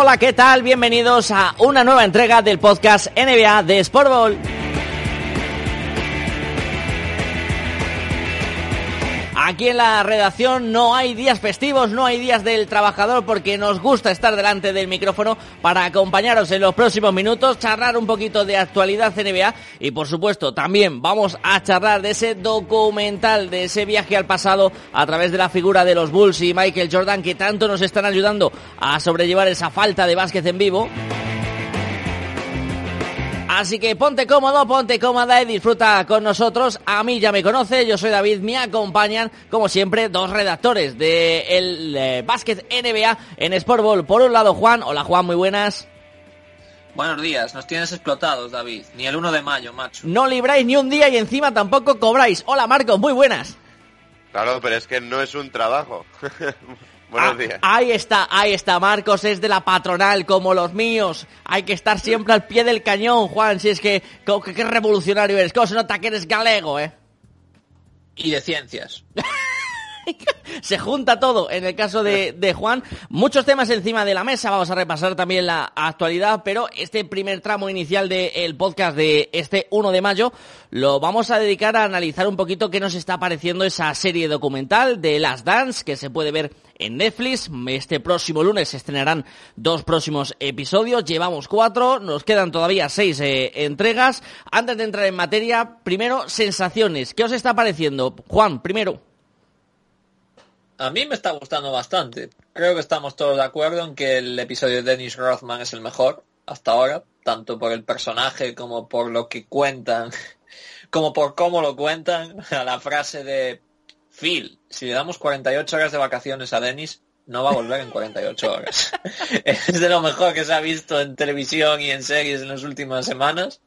Hola, ¿qué tal? Bienvenidos a una nueva entrega del podcast NBA de Sport Aquí en la redacción no hay días festivos, no hay días del trabajador porque nos gusta estar delante del micrófono para acompañaros en los próximos minutos, charlar un poquito de actualidad NBA y por supuesto también vamos a charlar de ese documental, de ese viaje al pasado a través de la figura de los Bulls y Michael Jordan que tanto nos están ayudando a sobrellevar esa falta de básquet en vivo. Así que ponte cómodo, ponte cómoda y disfruta con nosotros. A mí ya me conoce, yo soy David, me acompañan, como siempre, dos redactores de el eh, básquet NBA en Sport Ball. Por un lado, Juan. Hola, Juan, muy buenas. Buenos días, nos tienes explotados, David. Ni el 1 de mayo, macho. No libráis ni un día y encima tampoco cobráis. Hola, Marcos, muy buenas. Claro, pero es que no es un trabajo. Buenos Ah, días. Ahí está, ahí está, Marcos es de la patronal como los míos. Hay que estar siempre al pie del cañón, Juan, si es que qué revolucionario eres. ¿Cómo se nota que eres galego, eh? Y de ciencias. se junta todo en el caso de, de Juan. Muchos temas encima de la mesa, vamos a repasar también la actualidad, pero este primer tramo inicial del podcast de este 1 de mayo lo vamos a dedicar a analizar un poquito qué nos está pareciendo esa serie documental de Las Dance que se puede ver en Netflix. Este próximo lunes se estrenarán dos próximos episodios, llevamos cuatro, nos quedan todavía seis eh, entregas. Antes de entrar en materia, primero, sensaciones. ¿Qué os está pareciendo? Juan, primero. A mí me está gustando bastante. Creo que estamos todos de acuerdo en que el episodio de Dennis Rothman es el mejor hasta ahora, tanto por el personaje como por lo que cuentan, como por cómo lo cuentan. A la frase de Phil, si le damos 48 horas de vacaciones a Dennis, no va a volver en 48 horas. es de lo mejor que se ha visto en televisión y en series en las últimas semanas.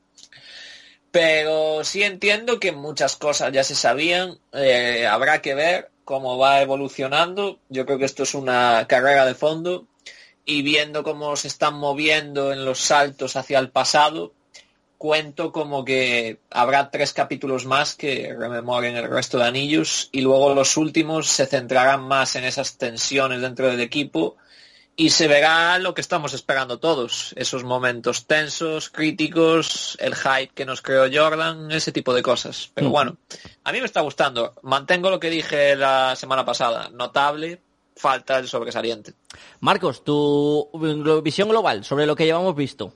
Pero sí entiendo que muchas cosas ya se sabían, eh, habrá que ver cómo va evolucionando. Yo creo que esto es una carrera de fondo y viendo cómo se están moviendo en los saltos hacia el pasado, cuento como que habrá tres capítulos más que rememoren el resto de anillos y luego los últimos se centrarán más en esas tensiones dentro del equipo y se verá lo que estamos esperando todos, esos momentos tensos, críticos, el hype que nos creó Jordan, ese tipo de cosas. Pero Mm. bueno, a mí me está gustando. Mantengo lo que dije la semana pasada, notable, falta el sobresaliente. Marcos, tu visión global sobre lo que llevamos visto.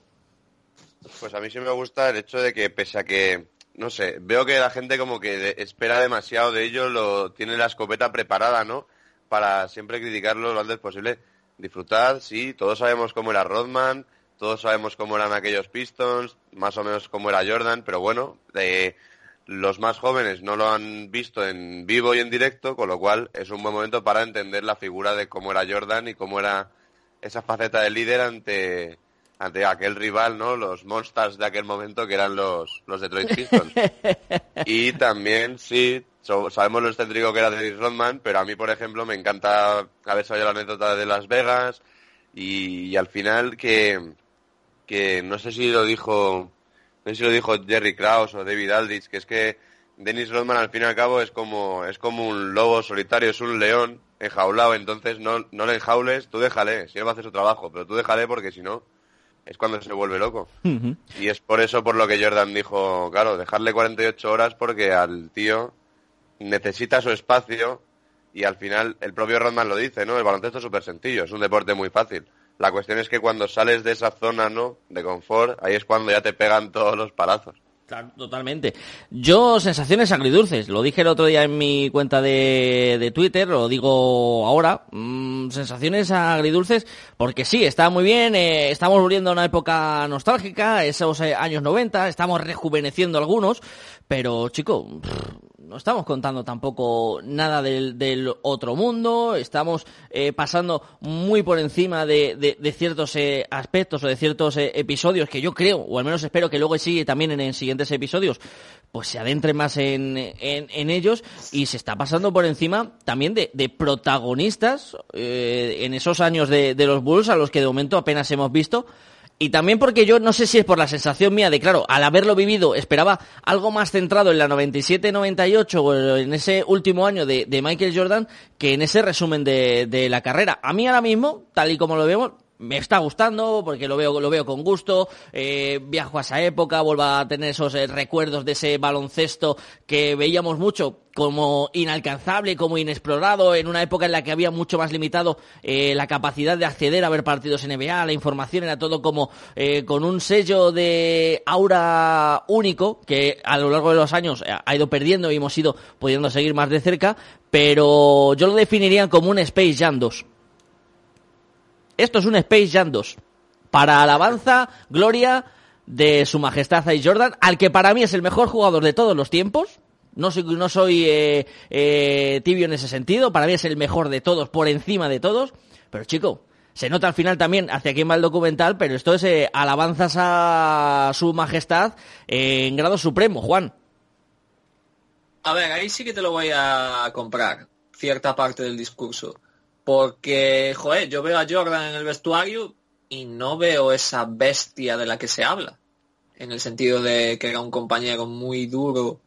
Pues a mí sí me gusta el hecho de que pese a que, no sé, veo que la gente como que de- espera demasiado de ellos, lo tiene la escopeta preparada, ¿no? Para siempre criticarlo lo antes posible. Disfrutad, sí, todos sabemos cómo era Rodman, todos sabemos cómo eran aquellos Pistons, más o menos cómo era Jordan, pero bueno, eh, los más jóvenes no lo han visto en vivo y en directo, con lo cual es un buen momento para entender la figura de cómo era Jordan y cómo era esa faceta de líder ante, ante aquel rival, ¿no? Los monsters de aquel momento que eran los, los Detroit Pistons. y también, sí, so- sabemos lo excéntrico que era Dennis Rodman, pero a mí, por ejemplo, me encanta haber sabido la anécdota de Las Vegas y, y al final que, que no sé si lo dijo, no sé si lo dijo Jerry Krause o David Aldrich, que es que Dennis Rodman al fin y al cabo es como, es como un lobo solitario, es un león enjaulado, entonces no, no le enjaules, tú déjale, si él va a hacer su trabajo, pero tú déjale porque si no, es cuando se vuelve loco. Y es por eso por lo que Jordan dijo, claro, dejarle 48 horas porque al tío necesita su espacio y al final el propio Rodman lo dice, ¿no? El baloncesto es súper sencillo, es un deporte muy fácil. La cuestión es que cuando sales de esa zona, ¿no? De confort, ahí es cuando ya te pegan todos los palazos. totalmente. Yo, sensaciones agridulces. Lo dije el otro día en mi cuenta de, de Twitter, lo digo ahora. Mm, sensaciones agridulces, porque sí, está muy bien. Eh, estamos volviendo a una época nostálgica, esos eh, años 90, estamos rejuveneciendo algunos. Pero, chico, no estamos contando tampoco nada del, otro mundo, estamos eh, pasando muy por encima de, ciertos eh, aspectos o de ciertos eh, episodios que yo creo, o al menos espero que luego sigue también en, siguientes episodios, pues se adentre más en, ellos y se está pasando por encima también de, protagonistas en esos años de los Bulls a los que de momento apenas hemos visto y también porque yo no sé si es por la sensación mía de, claro, al haberlo vivido, esperaba algo más centrado en la 97-98 o en ese último año de, Michael Jordan que en ese resumen de, de la carrera. A mí ahora mismo, tal y como lo vemos, me está gustando porque lo veo lo veo con gusto eh, viajo a esa época vuelvo a tener esos eh, recuerdos de ese baloncesto que veíamos mucho como inalcanzable como inexplorado en una época en la que había mucho más limitado eh, la capacidad de acceder a ver partidos NBA la información era todo como con un sello de aura único que a lo largo de los años ha ido perdiendo y hemos ido pudiendo seguir más de cerca pero yo lo definiría como un Space Jam 2 esto es un Space Jam 2. Para alabanza, gloria de su majestad Ice Jordan, al que para mí es el mejor jugador de todos los tiempos. No soy, eh, eh, tibio en ese sentido. Para mí es el mejor de todos, por encima de todos. Pero chico, se nota al final también hacia quién va el documental, pero esto es eh, alabanzas a su majestad en grado supremo, Juan. A ver, ahí sí que te lo voy a comprar, cierta parte del discurso. Porque, joder, yo veo a Jordan en el vestuario y no veo esa bestia de la que se habla. En el sentido de que era un compañero muy duro,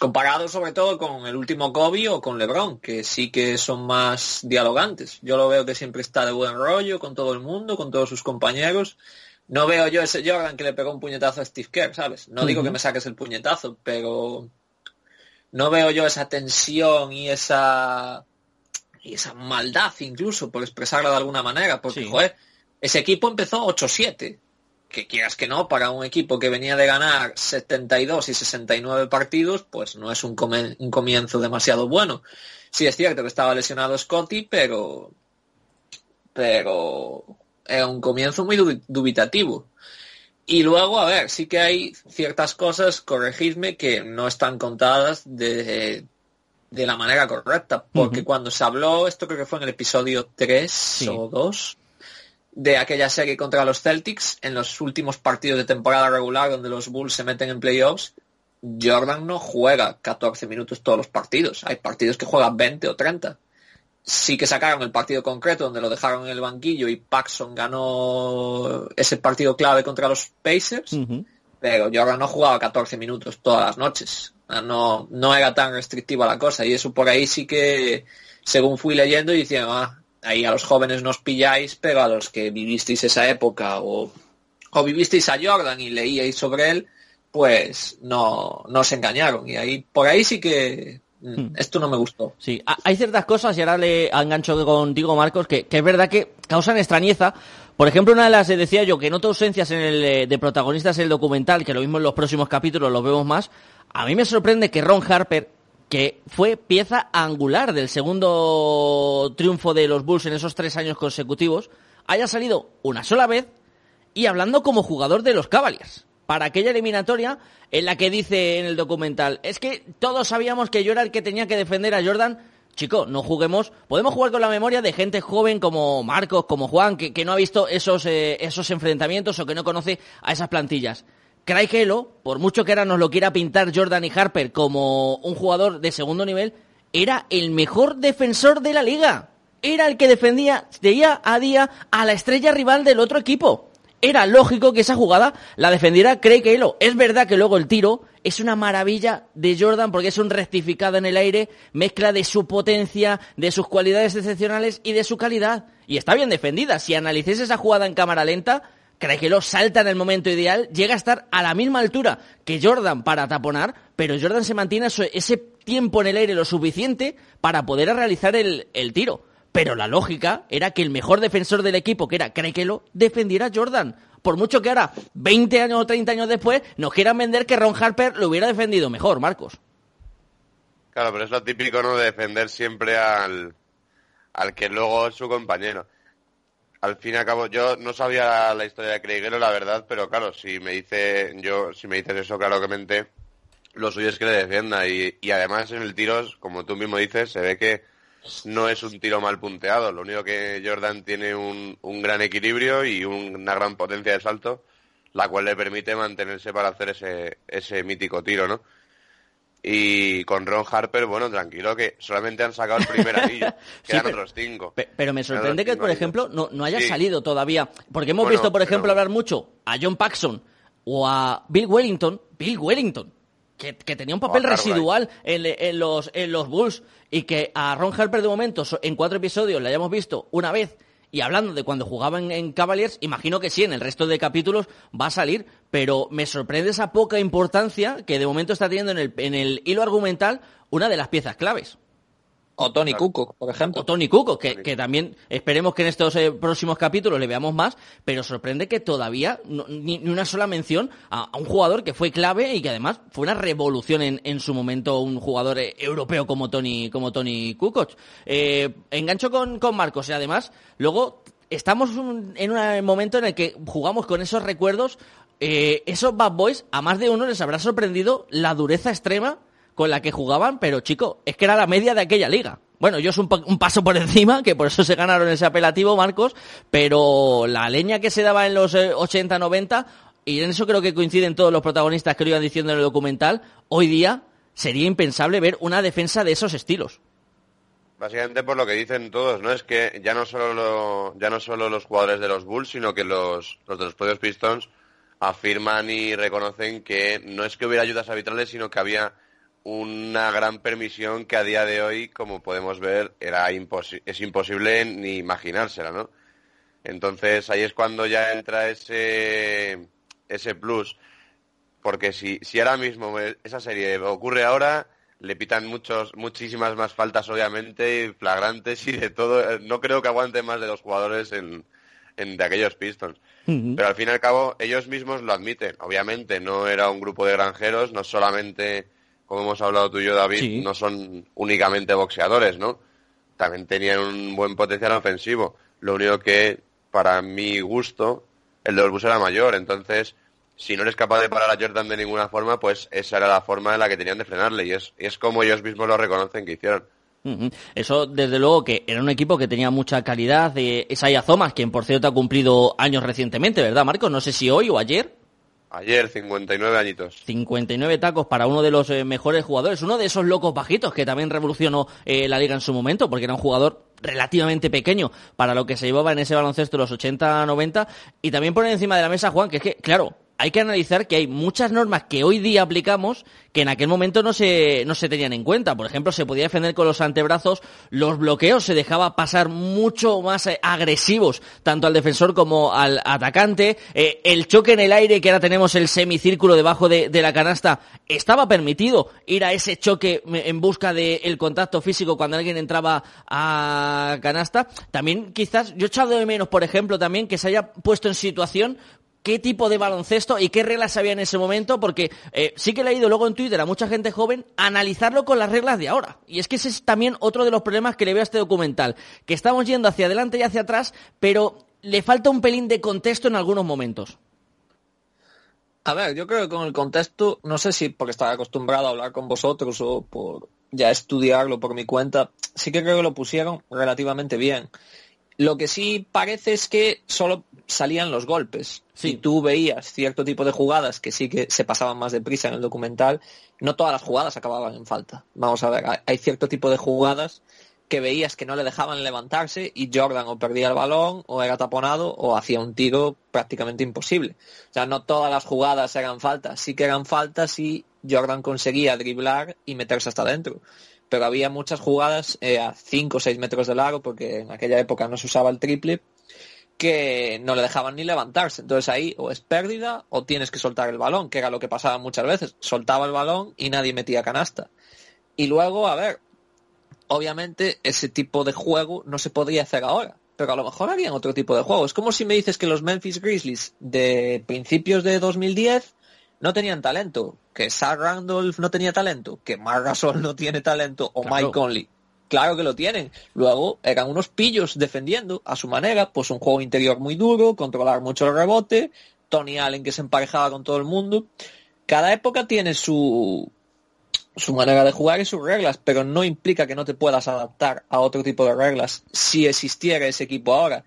comparado sobre todo con el último Kobe o con LeBron, que sí que son más dialogantes. Yo lo veo que siempre está de buen rollo con todo el mundo, con todos sus compañeros. No veo yo ese Jordan que le pegó un puñetazo a Steve Kerr, ¿sabes? No digo que me saques el puñetazo, pero no veo yo esa tensión y esa y esa maldad incluso, por expresarla de alguna manera, porque, joder, ese equipo empezó 8-7, que quieras que no, para un equipo que venía de ganar 72 y 69 partidos, pues no es un, un comienzo demasiado bueno. Sí es cierto que estaba lesionado Scotty, pero pero era un comienzo muy dubitativo. Y luego, a ver, sí que hay ciertas cosas, corregidme, que no están contadas de, de la manera correcta, porque cuando se habló, esto creo que fue en el episodio 3 o 2, de aquella serie contra los Celtics, en los últimos partidos de temporada regular donde los Bulls se meten en playoffs, Jordan no juega 14 minutos todos los partidos, hay partidos que juegan 20 o 30. Sí que sacaron el partido concreto donde lo dejaron en el banquillo y Paxson ganó ese partido clave contra los Pacers, pero Jordan no jugaba 14 minutos todas las noches no, no era tan restrictiva la cosa y eso por ahí sí que, según fui leyendo, y ah, ahí a los jóvenes nos pilláis, pero a los que vivisteis esa época o, o vivisteis a Jordan y leíais sobre él, pues no, no se engañaron. Y ahí, por ahí sí que mm, hmm. esto no me gustó. Sí, hay ciertas cosas, y ahora le engancho contigo, Marcos, que, que es verdad que causan extrañeza. Por ejemplo, una de las, decía yo, que noto ausencias en el, eh, de protagonistas en el documental, que lo mismo en los próximos capítulos lo vemos más, a mí me sorprende que Ron Harper, que fue pieza angular del segundo triunfo de los Bulls en esos tres años consecutivos, haya salido una sola vez y hablando como jugador de los Cavaliers. Para aquella eliminatoria en la que dice en el documental, es que todos sabíamos que yo era el que tenía que defender a Jordan. Chico, no juguemos. Podemos jugar con la memoria de gente joven como Marcos, como Juan, que, no ha visto esos, eh, esos enfrentamientos o que no conoce a esas plantillas. Craig Hello, por mucho que ahora nos lo quiera pintar Jordan y Harper como un jugador de segundo nivel, era el mejor defensor de la liga. Era el que defendía día a día a la estrella rival del otro equipo. Era lógico que esa jugada la defendiera Craig Hello. Es verdad que luego el tiro es una maravilla de Jordan porque es un rectificado en el aire, mezcla de su potencia, de sus cualidades excepcionales y de su calidad. Y está bien defendida. Si analicéis esa jugada en cámara lenta, lo salta en el momento ideal, llega a estar a la misma altura que Jordan para taponar, pero Jordan se mantiene ese tiempo en el aire lo suficiente para poder realizar el, tiro. Pero la lógica era que el mejor defensor del equipo, que era lo defendiera a Jordan. Por mucho que ahora, 20 años o 30 años después, nos quieran vender que Ron Harper lo hubiera defendido mejor, Marcos. Claro, pero es lo típico, ¿no? De defender siempre al, al que luego es su compañero al fin y al cabo, yo no sabía la historia de Craiguero, la verdad, pero claro, si me dice, yo, si me dices eso claramente, lo suyo es que le defienda. Y, y además en el tiro, como tú mismo dices, se ve que no es un tiro mal punteado. Lo único que Jordan tiene un, un gran equilibrio y una gran potencia de salto, la cual le permite mantenerse para hacer ese, ese mítico tiro, ¿no? Y con Ron Harper, bueno, tranquilo, que solamente han sacado el primer anillo. Quedan otros cinco. Pero me sorprende que, por ejemplo, no, no haya salido todavía. Porque hemos visto, por ejemplo, hablar mucho a John Paxson o a Bill Wellington. Bill Wellington. Que, tenía un papel residual en, los, en los Bulls y que a Ron Harper de momento en cuatro episodios le hayamos visto una vez y hablando de cuando jugaban en Cavaliers, imagino que sí, en el resto de capítulos va a salir, pero me sorprende esa poca importancia que de momento está teniendo en el, en el hilo argumental una de las piezas claves. O Tony Cuco, por ejemplo. O Tony Cuco, que, que también esperemos que en estos eh, próximos capítulos le veamos más, pero sorprende que todavía ni, una sola mención a, un jugador que fue clave y que además fue una revolución en, en su momento un jugador eh, europeo como Tony, como Tony Kukoc. Eh, engancho con, con Marcos y además luego estamos en un momento en el que jugamos con esos recuerdos. esos Bad Boys, a más de uno les habrá sorprendido la dureza extrema con la que jugaban, pero chico, es que era la media de aquella liga. Bueno, ellos un, un paso por encima, que por eso se ganaron ese apelativo, Marcos, pero la leña que se daba en los 80-90, eh, y en eso creo que coinciden todos los protagonistas que lo iban diciendo en el documental, hoy día sería impensable ver una defensa de esos estilos. Básicamente por lo que dicen todos, ¿no? Es que ya no solo, ya no solo los jugadores de los Bulls, sino que los, los de los propios Pistons afirman y reconocen que no es que hubiera ayudas arbitrales, sino que había una gran permisión que a día de hoy, como podemos ver, era es imposible ni imaginársela, ¿no? Entonces ahí es cuando ya entra ese, ese plus. Porque si, si ahora mismo esa serie ocurre ahora, le pitan muchos, muchísimas más faltas, obviamente, flagrantes y de todo. No creo que aguanten más de dos jugadores en, en de aquellos Pistons. Pero al fin y al cabo, ellos mismos lo admiten. Obviamente, no era un grupo de granjeros, no solamente como hemos hablado tú y yo, David, no son únicamente boxeadores, ¿no? También tenían un buen potencial ofensivo. Lo único que, para mi gusto, el de los era mayor. Entonces, si no eres capaz de parar a Jordan de ninguna forma, pues esa era la forma en la que tenían de frenarle. Y es, es como ellos mismos lo reconocen que hicieron. Eso, desde luego, que era un equipo que tenía mucha calidad. de Isaiah Thomas, quien por cierto ha cumplido años recientemente, ¿verdad, Marcos? No sé si hoy o ayer. Ayer, 59 añitos. 59 tacos para uno de los eh, mejores jugadores, uno de esos locos bajitos que también revolucionó eh, la liga en su momento, porque era un jugador relativamente pequeño para lo que se llevaba en ese baloncesto de los 80-90. Y también poner encima de la mesa, Juan, que es que, claro, hay que analizar que hay muchas normas que hoy día aplicamos que en aquel momento no se, no se tenían en cuenta. Por ejemplo, se podía defender con los antebrazos, los bloqueos se dejaba pasar mucho más eh, agresivos, tanto al defensor como al atacante. Eh, el choque en el aire, que ahora tenemos el semicírculo debajo de, la canasta, estaba permitido ir a ese choque en busca del contacto físico cuando alguien entraba a canasta. También quizás, yo he echado de menos, por ejemplo, también que se haya puesto en situación qué tipo de baloncesto y qué reglas había en ese momento, porque eh, sí que he leído luego en Twitter a mucha gente joven analizarlo con las reglas de ahora. Y es que ese es también otro de los problemas que le veo a este documental, que estamos yendo hacia adelante y hacia atrás, pero le falta un pelín de contexto en algunos momentos. A ver, yo creo que con el contexto, no sé si porque estaba acostumbrado a hablar con vosotros o por ya estudiarlo por mi cuenta, sí que creo que lo pusieron relativamente bien. Lo que sí parece es que solo salían los golpes. Si tú veías cierto tipo de jugadas que sí que se pasaban más deprisa en el documental, no todas las jugadas acababan en falta. Vamos a ver, hay cierto tipo de jugadas que veías que no le dejaban levantarse y Jordan o perdía el balón o era taponado o hacía un tiro prácticamente imposible. O sea, no todas las jugadas eran faltas, sí que eran faltas y Jordan conseguía driblar y meterse hasta adentro pero había muchas jugadas eh, a 5 o 6 metros de largo, porque en aquella época no se usaba el triple, que no le dejaban ni levantarse. Entonces ahí o es pérdida o tienes que soltar el balón, que era lo que pasaba muchas veces. Soltaba el balón y nadie metía canasta. Y luego, a ver, obviamente ese tipo de juego no se podría hacer ahora, pero a lo mejor harían otro tipo de juego. Es como si me dices que los Memphis Grizzlies de principios de 2010 no tenían talento, que Zach Randolph no tenía talento, que Marc Gasol no tiene talento o Claro. Mike Conley. Claro que lo tienen. Luego eran unos pillos defendiendo a su manera, pues un juego interior muy duro, controlar mucho el rebote, Tony Allen que se emparejaba con todo el mundo. Cada época tiene su, su manera de jugar y sus reglas, pero no implica que no te puedas adaptar a otro tipo de reglas si existiera ese equipo ahora.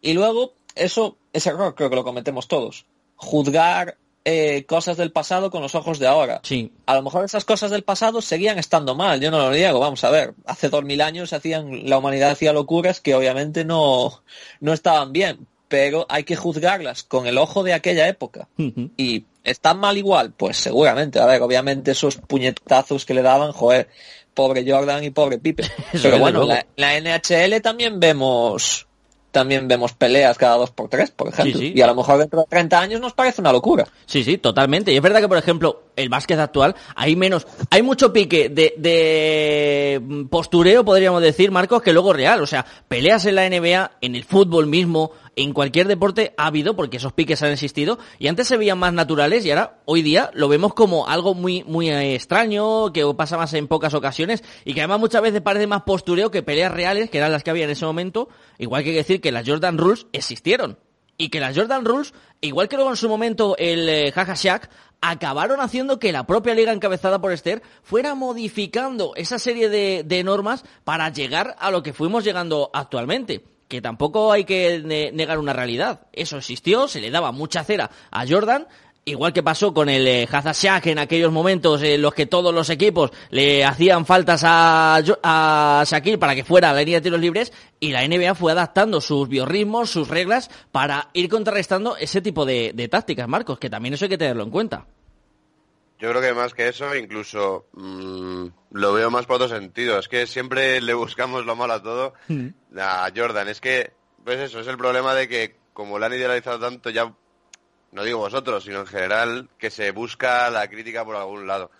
Y luego, eso, ese error creo que lo cometemos todos. Juzgar eh, cosas del pasado con los ojos de ahora. Sí. A lo mejor esas cosas del pasado seguían estando mal, yo no lo niego, vamos a ver, hace dos mil años hacían, la humanidad hacía locuras que obviamente no, no estaban bien, pero hay que juzgarlas con el ojo de aquella época. Y están mal igual, pues seguramente, a ver, obviamente esos puñetazos que le daban, joder, pobre Jordan y pobre Pipe. Pero bueno, la NHL también vemos también vemos peleas cada dos por tres, por ejemplo. Sí, sí. Y a lo mejor dentro de 30 años nos parece una locura. Sí, sí, totalmente. Y es verdad que, por ejemplo, el básquet actual, hay menos, hay mucho pique de, de mm, postureo, podríamos decir, Marcos, que luego real. O sea, peleas en la NBA, en el fútbol mismo, en cualquier deporte ha habido, porque esos piques han existido, y antes se veían más naturales, y ahora, hoy día, lo vemos como algo muy, muy eh, extraño, que pasa más en pocas ocasiones, y que además muchas veces parece más postureo que peleas reales, que eran las que había en ese momento, igual que decir que las Jordan Rules existieron. Y que las Jordan Rules, igual que luego en su momento el eh, Jaja acabaron haciendo que la propia liga encabezada por Esther fuera modificando esa serie de normas para llegar a lo que fuimos llegando actualmente. Que tampoco hay que ne- negar una realidad. Eso existió, se le daba mucha cera a Jordan, Igual que pasó con el eh, Hazashak en aquellos momentos en los que todos los equipos le hacían faltas a, a Shaquille para que fuera a la línea de tiros libres y la NBA fue adaptando sus biorritmos, sus reglas para ir contrarrestando ese tipo de, de tácticas, Marcos, que también eso hay que tenerlo en cuenta. Yo creo que más que eso, incluso mm, lo veo más por otro sentido. Es que siempre le buscamos lo malo a todo. A Jordan, es que, pues eso, es el problema de que como lo han idealizado tanto, ya, no digo vosotros, sino en general, que se busca la crítica por algún lado.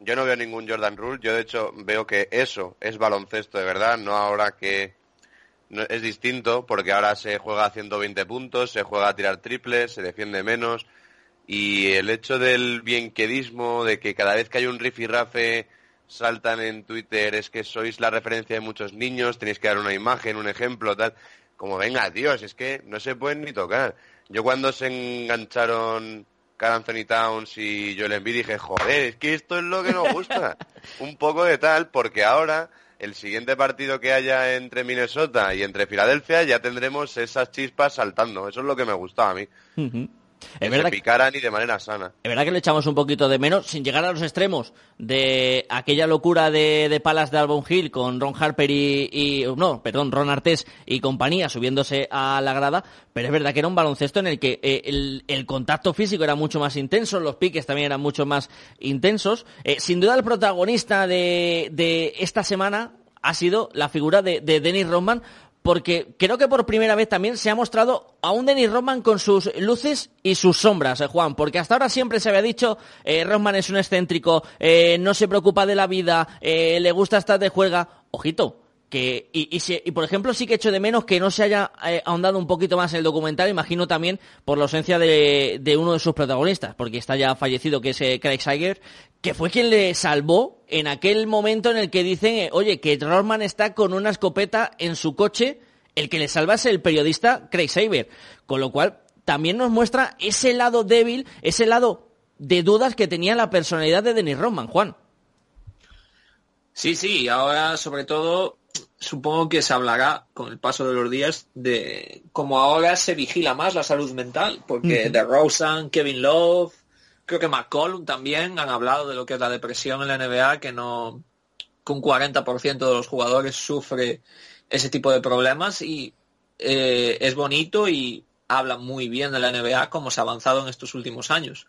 Yo no veo ningún Jordan Rule, yo de hecho veo que eso es baloncesto de verdad, no ahora que no- es distinto, porque ahora se juega a 120 puntos, se juega a tirar triples, se defiende menos, y el hecho del bienquedismo, de que cada vez que hay un rifirrafe saltan en Twitter, es que sois la referencia de muchos niños, tenéis que dar una imagen, un ejemplo, tal. Como venga, Dios, es que no se pueden ni tocar. Yo cuando se engancharon Carl Anthony Towns y Joel Embiid dije, joder, es que esto es lo que nos gusta. un poco de tal, porque ahora el siguiente partido que haya entre Minnesota y entre Filadelfia ya tendremos esas chispas saltando. Eso es lo que me gustaba a mí. Es verdad se que- y de manera sana. Es verdad que le echamos un poquito de menos, sin llegar a los extremos de aquella locura de, de Palas de Albon Hill con Ron Harper y, y- no, perdón, Ron Artés y compañía subiéndose a la grada, pero es verdad que era un baloncesto en el que eh, el, el contacto físico era mucho más intenso, los piques también eran mucho más intensos. Eh, sin duda el protagonista de, de esta semana ha sido la figura de, de Dennis Rodman, porque creo que por primera vez también se ha mostrado a un Dennis Rodman con sus luces y sus sombras, eh, Juan, porque hasta ahora siempre se había dicho, eh, Rodman es un excéntrico, eh, no se preocupa de la vida, eh, le gusta estar de juega, ojito, que y, y, por ejemplo sí que echo de menos que no se haya eh, ahondado un poquito más en el documental, imagino también por la ausencia de, de uno de sus protagonistas, porque está ya fallecido, que es eh, Craig Sager, que fue quien le salvó en aquel momento en el que dicen, eh, oye, que Rodman está con una escopeta en su coche, el que le salva es el periodista Craig Saber, con lo cual también nos muestra ese lado débil, ese lado de dudas que tenía la personalidad de Dennis Rodman, Juan. Sí, sí, ahora sobre todo supongo que se hablará con el paso de los días de cómo ahora se vigila más la salud mental, porque de Rosen, Kevin Love, creo que McCollum también han hablado de lo que es la depresión en la NBA, que no que un 40% de los jugadores sufre ese tipo de problemas y eh, es bonito y habla muy bien de la NBA como se ha avanzado en estos últimos años.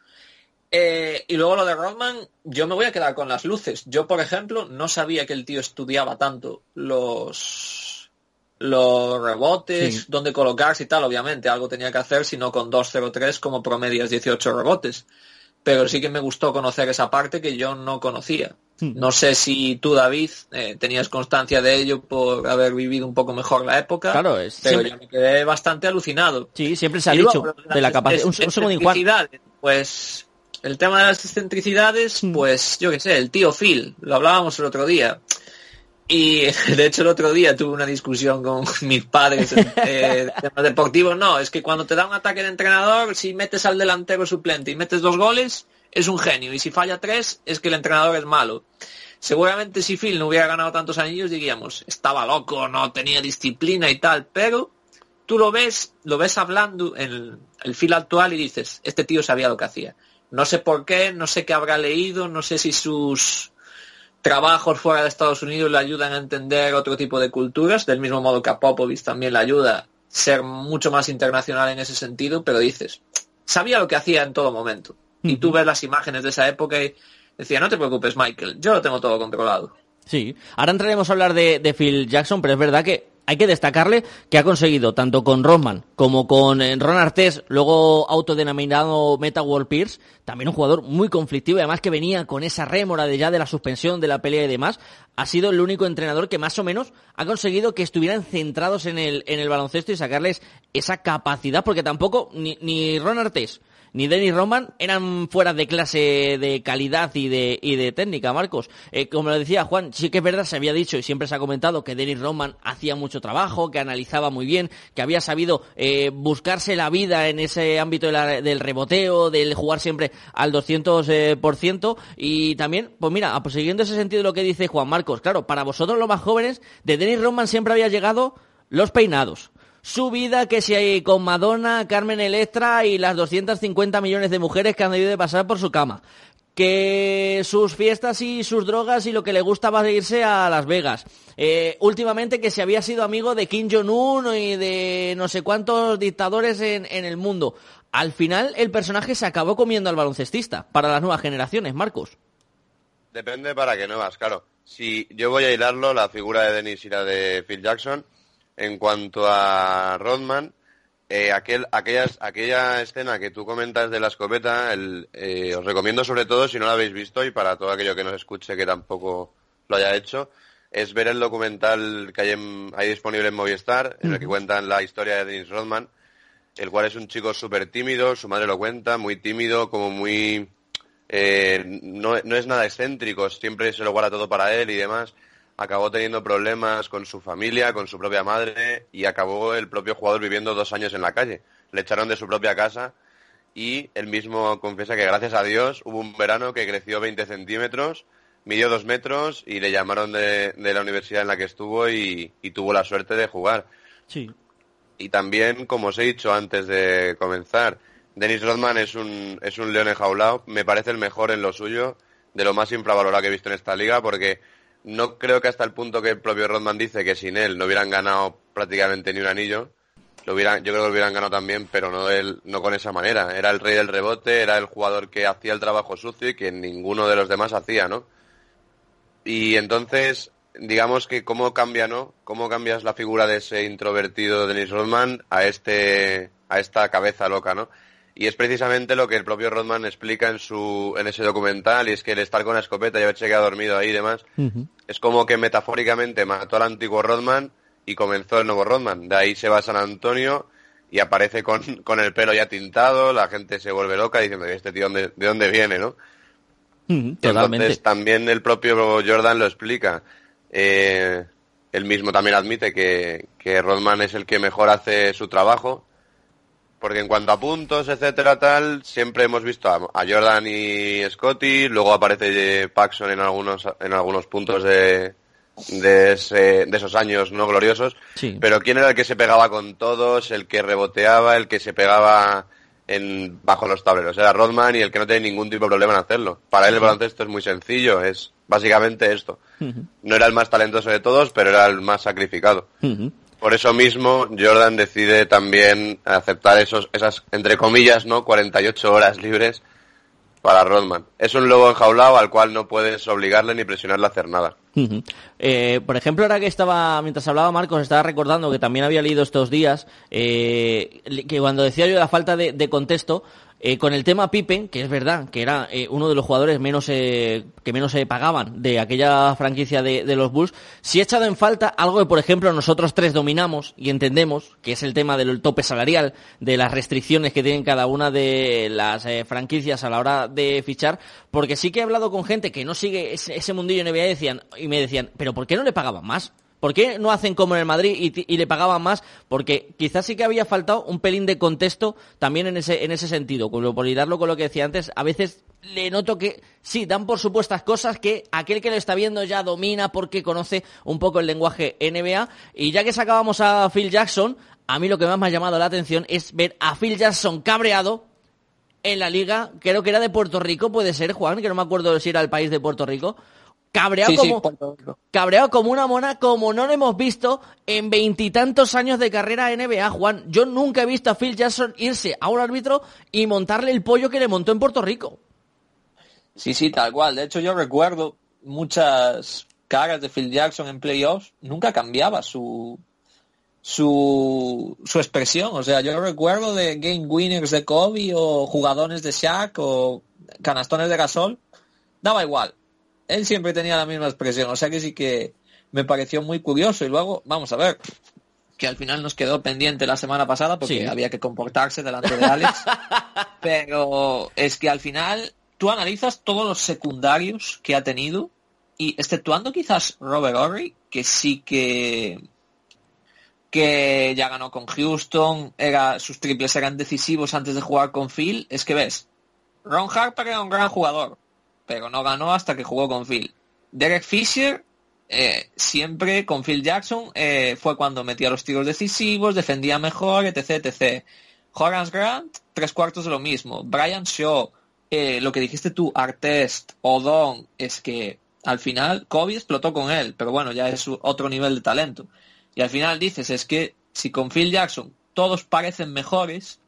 Eh, y luego lo de Rodman, yo me voy a quedar con las luces. Yo, por ejemplo, no sabía que el tío estudiaba tanto los, los rebotes, dónde colocarse y tal, obviamente, algo tenía que hacer, sino con 2-0-3 como promedias 18 rebotes. Pero sí que me gustó conocer esa parte que yo no conocía. Hmm. No sé si tú, David, eh, tenías constancia de ello por haber vivido un poco mejor la época. Claro, es, pero yo me quedé bastante alucinado. Sí, siempre se ha dicho de la capacidad. Un, segundo, Pues el tema de las excentricidades, hmm. pues yo qué sé, el tío Phil, lo hablábamos el otro día. Y de hecho el otro día tuve una discusión con mis padres eh, temas deportivos. No, es que cuando te da un ataque de entrenador, si metes al delantero suplente y metes dos goles, es un genio. Y si falla tres, es que el entrenador es malo. Seguramente si Phil no hubiera ganado tantos anillos, diríamos, estaba loco, no tenía disciplina y tal, pero tú lo ves, lo ves hablando en el Phil actual y dices, este tío sabía lo que hacía. No sé por qué, no sé qué habrá leído, no sé si sus trabajos fuera de Estados Unidos le ayudan a entender otro tipo de culturas, del mismo modo que a Popovich también le ayuda a ser mucho más internacional en ese sentido, pero dices, sabía lo que hacía en todo momento. Y tú ves las imágenes de esa época y decía, no te preocupes, Michael, yo lo tengo todo controlado. Sí, ahora entraremos a hablar de, de Phil Jackson, pero es verdad que hay que destacarle que ha conseguido, tanto con Rodman como con eh, Ron Artés, luego autodenominado Meta World Pierce, también un jugador muy conflictivo y además que venía con esa rémora de ya de la suspensión de la pelea y demás, ha sido el único entrenador que más o menos ha conseguido que estuvieran centrados en el, en el baloncesto y sacarles esa capacidad, porque tampoco ni, ni Ron Artés ni Dennis Roman eran fuera de clase de calidad y de, y de técnica, Marcos. Eh, como lo decía Juan, sí que es verdad, se había dicho y siempre se ha comentado que Dennis Roman hacía mucho trabajo, que analizaba muy bien, que había sabido eh, buscarse la vida en ese ámbito del reboteo, del jugar siempre al 200%. Eh, y también, pues mira, pues siguiendo ese sentido de lo que dice Juan Marcos, claro, para vosotros los más jóvenes, de Dennis Roman siempre había llegado los peinados su vida que si con Madonna, Carmen Electra y las 250 millones de mujeres que han debido de pasar por su cama. Que sus fiestas y sus drogas y lo que le gusta va a irse a Las Vegas. Eh, últimamente que se había sido amigo de Kim Jong-un y de no sé cuántos dictadores en, en el mundo. Al final el personaje se acabó comiendo al baloncestista para las nuevas generaciones, Marcos. Depende para qué nuevas, claro. Si yo voy a hilarlo, la figura de Dennis y la de Phil Jackson, en cuanto a Rodman, eh, aquel, aquellas, aquella escena que tú comentas de la escopeta, el, eh, os recomiendo sobre todo, si no la habéis visto, y para todo aquello que nos escuche que tampoco lo haya hecho, es ver el documental que hay, disponible en Movistar, en el que cuentan la historia de Dennis Rodman, el cual es un chico súper tímido, su madre lo cuenta, muy tímido, como muy... Eh, no, no es nada excéntrico, siempre se lo guarda todo para él y demás acabó teniendo problemas con su familia, con su propia madre y acabó el propio jugador viviendo dos años en la calle. Le echaron de su propia casa y él mismo confiesa que gracias a Dios hubo un verano que creció 20 centímetros, midió dos metros y le llamaron de, la universidad en la que estuvo y, tuvo la suerte de jugar. Sí. Y también, como os he dicho antes de comenzar, Dennis Rodman es un, es un león enjaulado, me parece el mejor en lo suyo, de lo más infravalorado que he visto en esta liga, porque no creo que hasta el punto que el propio Rodman dice que sin él no hubieran ganado prácticamente ni un anillo. Lo hubieran, yo creo que lo hubieran ganado también, pero no, él, no con esa manera. Era el rey del rebote, era el jugador que hacía el trabajo sucio y que ninguno de los demás hacía, ¿no? Y entonces, digamos que cómo cambia, ¿no? Cómo cambias la figura de ese introvertido Dennis Rodman a este, a esta cabeza loca, ¿no? Y es precisamente lo que el propio Rodman explica en su en ese documental, y es que el estar con la escopeta y haberse quedado dormido ahí y demás, es como que metafóricamente mató al antiguo Rodman y comenzó el nuevo Rodman. De ahí se va a San Antonio y aparece con, con el pelo ya tintado, la gente se vuelve loca diciendo, ¿este tío de dónde viene, no? Entonces también el propio Jordan lo explica. Eh, él mismo también admite que, que Rodman es el que mejor hace su trabajo porque en cuanto a puntos, etcétera, tal, siempre hemos visto a, Jordan y Scotty, luego aparece Paxson en algunos, en algunos puntos de, de, esos años no gloriosos. Pero ¿quién era el que se pegaba con todos, el que reboteaba, el que se pegaba en, bajo los tableros? Era Rodman y el que no tenía ningún tipo de problema en hacerlo. Para él el baloncesto es muy sencillo, es básicamente esto. No era el más talentoso de todos, pero era el más sacrificado. Por eso mismo, Jordan decide también aceptar esos, esas, entre comillas, ¿no? 48 horas libres para Rodman. Es un lobo enjaulado al cual no puedes obligarle ni presionarle a hacer nada. Eh, por ejemplo, ahora que estaba, mientras hablaba Marcos, estaba recordando que también había leído estos días eh, que cuando decía yo la falta de contexto, eh, con el tema Pippen, que es verdad que era eh, uno de los jugadores menos eh, que menos se pagaban de aquella franquicia de, los Bulls, sí he echado en falta algo que, por ejemplo, nosotros tres dominamos y entendemos, que es el tema del tope salarial, de las restricciones que tienen cada una de las eh, franquicias a la hora de fichar, porque sí que he hablado con gente que no sigue ese, ese mundillo NBA y, decían, y me decían, pero ¿por qué no le pagaban más? ¿Por qué no hacen como en el Madrid y, le pagaban más? Porque quizás sí que había faltado un pelín de contexto también en ese, en ese sentido. Por hilarlo con lo que decía antes, a veces le noto que sí, dan por supuestas cosas que aquel que lo está viendo ya domina porque conoce un poco el lenguaje NBA. Y ya que sacábamos a Phil Jackson, a mí lo que más me ha llamado la atención es ver a Phil Jackson cabreado en la liga, creo que era de Puerto Rico, puede ser, Juan, que no me acuerdo si era el país de Puerto Rico. Cabreado Sí, como cabreado como una mona, como no lo hemos visto en veintitantos años de carrera NBA, Juan. Yo nunca he visto a Phil Jackson irse a un árbitro y montarle el pollo que le montó en Puerto Rico. Sí, sí, tal cual. De hecho, yo recuerdo muchas caras de Phil Jackson en playoffs. Nunca cambiaba su, su, su expresión. O sea, yo recuerdo de game winners de Kobe o jugadores de Shaq o canastones de Gasol. Daba igual. Él siempre tenía la misma expresión. O sea que sí que me pareció muy curioso. Y luego, vamos a ver, que al final nos quedó pendiente la semana pasada porque Sí. había que comportarse delante de Alex. Pero es que al final tú analizas todos los secundarios que ha tenido y exceptuando quizás Robert Horry, que sí que que ya ganó con Houston, era, sus triples eran decisivos antes de jugar con Phil, es que ves, Ron Harper era un gran jugador, pero no ganó hasta que jugó con Phil. Derek Fisher, eh, siempre con Phil Jackson, eh, fue cuando metía los tiros decisivos, defendía mejor, etc, etc. Horace Grant, tres cuartos de lo mismo. Brian Shaw, eh, lo que dijiste tú, Artest, Odon, es que al final Kobe explotó con él, pero bueno, ya es otro nivel de talento. Y al final dices, es que si con Phil Jackson todos parecen mejores,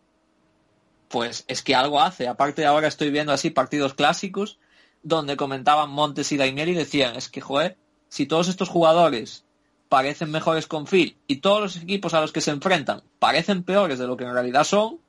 pues es que algo hace. Aparte ahora estoy viendo así partidos clásicos donde comentaban Montes y Daimiel y decían, es que joder, si todos estos jugadores parecen mejores con Phil y todos los equipos a los que se enfrentan parecen peores de lo que en realidad son,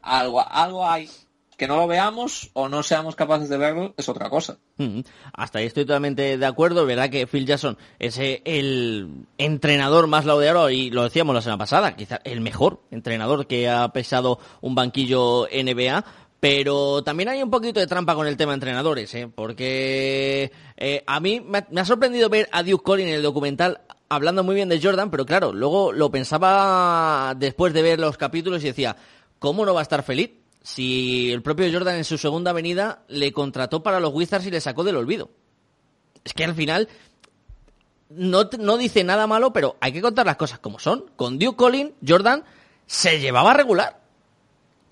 algo, algo hay. Que no lo veamos o no seamos capaces de verlo es otra cosa. Mm, Hasta ahí estoy totalmente de acuerdo. Verdad que Phil Jackson es eh, el entrenador más laudeado y lo decíamos la semana pasada, quizá el mejor entrenador que ha pesado un banquillo NBA. Pero también hay un poquito de trampa con el tema entrenadores, ¿eh? porque eh, a mí me ha, sorprendido ver a Duke Collin en el documental hablando muy bien de Jordan, pero claro, luego lo pensaba después de ver los capítulos y decía, ¿cómo no va a estar feliz? si el propio Jordan en su segunda venida le contrató para los Wizards y le sacó del olvido. Es que al final no, no dice nada malo, pero hay que contar las cosas como son. Con Duke Collin, Jordan se llevaba regular.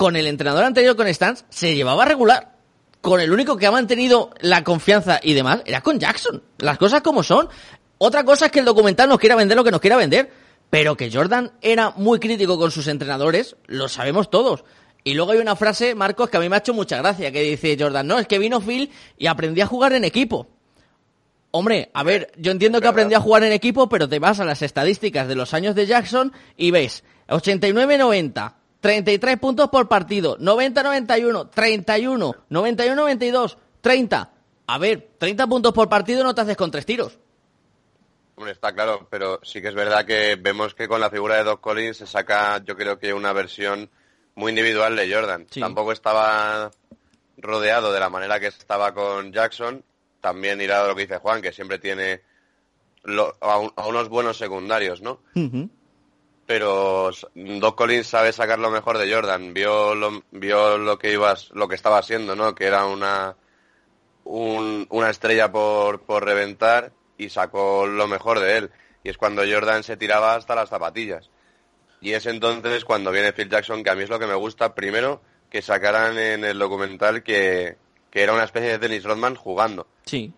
Con el entrenador anterior, con Stans, se llevaba regular. Con el único que ha mantenido la confianza y demás, era con Jackson. Las cosas como son. Otra cosa es que el documental nos quiera vender lo que nos quiera vender. Pero que Jordan era muy crítico con sus entrenadores, lo sabemos todos. Y luego hay una frase, Marcos, que a mí me ha hecho mucha gracia, que dice Jordan, no, es que vino Phil y aprendí a jugar en equipo. Hombre, a ver, yo entiendo que aprendí a jugar en equipo, pero te vas a las estadísticas de los años de Jackson y ves 89-90, 33 puntos por partido, 90-91, 31, 91-92, 30. A ver, 30 puntos por partido no te haces con tres tiros. Hombre, está claro, pero sí que es verdad que vemos que con la figura de Doc Collins se saca, yo creo que una versión muy individual de Jordan. Sí. Tampoco estaba rodeado de la manera que estaba con Jackson. También irá lo que dice Juan, que siempre tiene lo- a, un- a unos buenos secundarios, ¿no? Pero Doc Collins sabe sacar lo mejor de Jordan. Vio lo, vio lo que ibas, lo que estaba siendo, ¿no? Que era una un- una estrella por, por reventar y sacó lo mejor de él. Y es cuando Jordan se tiraba hasta las zapatillas. Y es entonces cuando viene Phil Jackson, que a mí es lo que me gusta, primero, que sacaran en el documental que, que era una especie de Dennis Rodman jugando. Sí.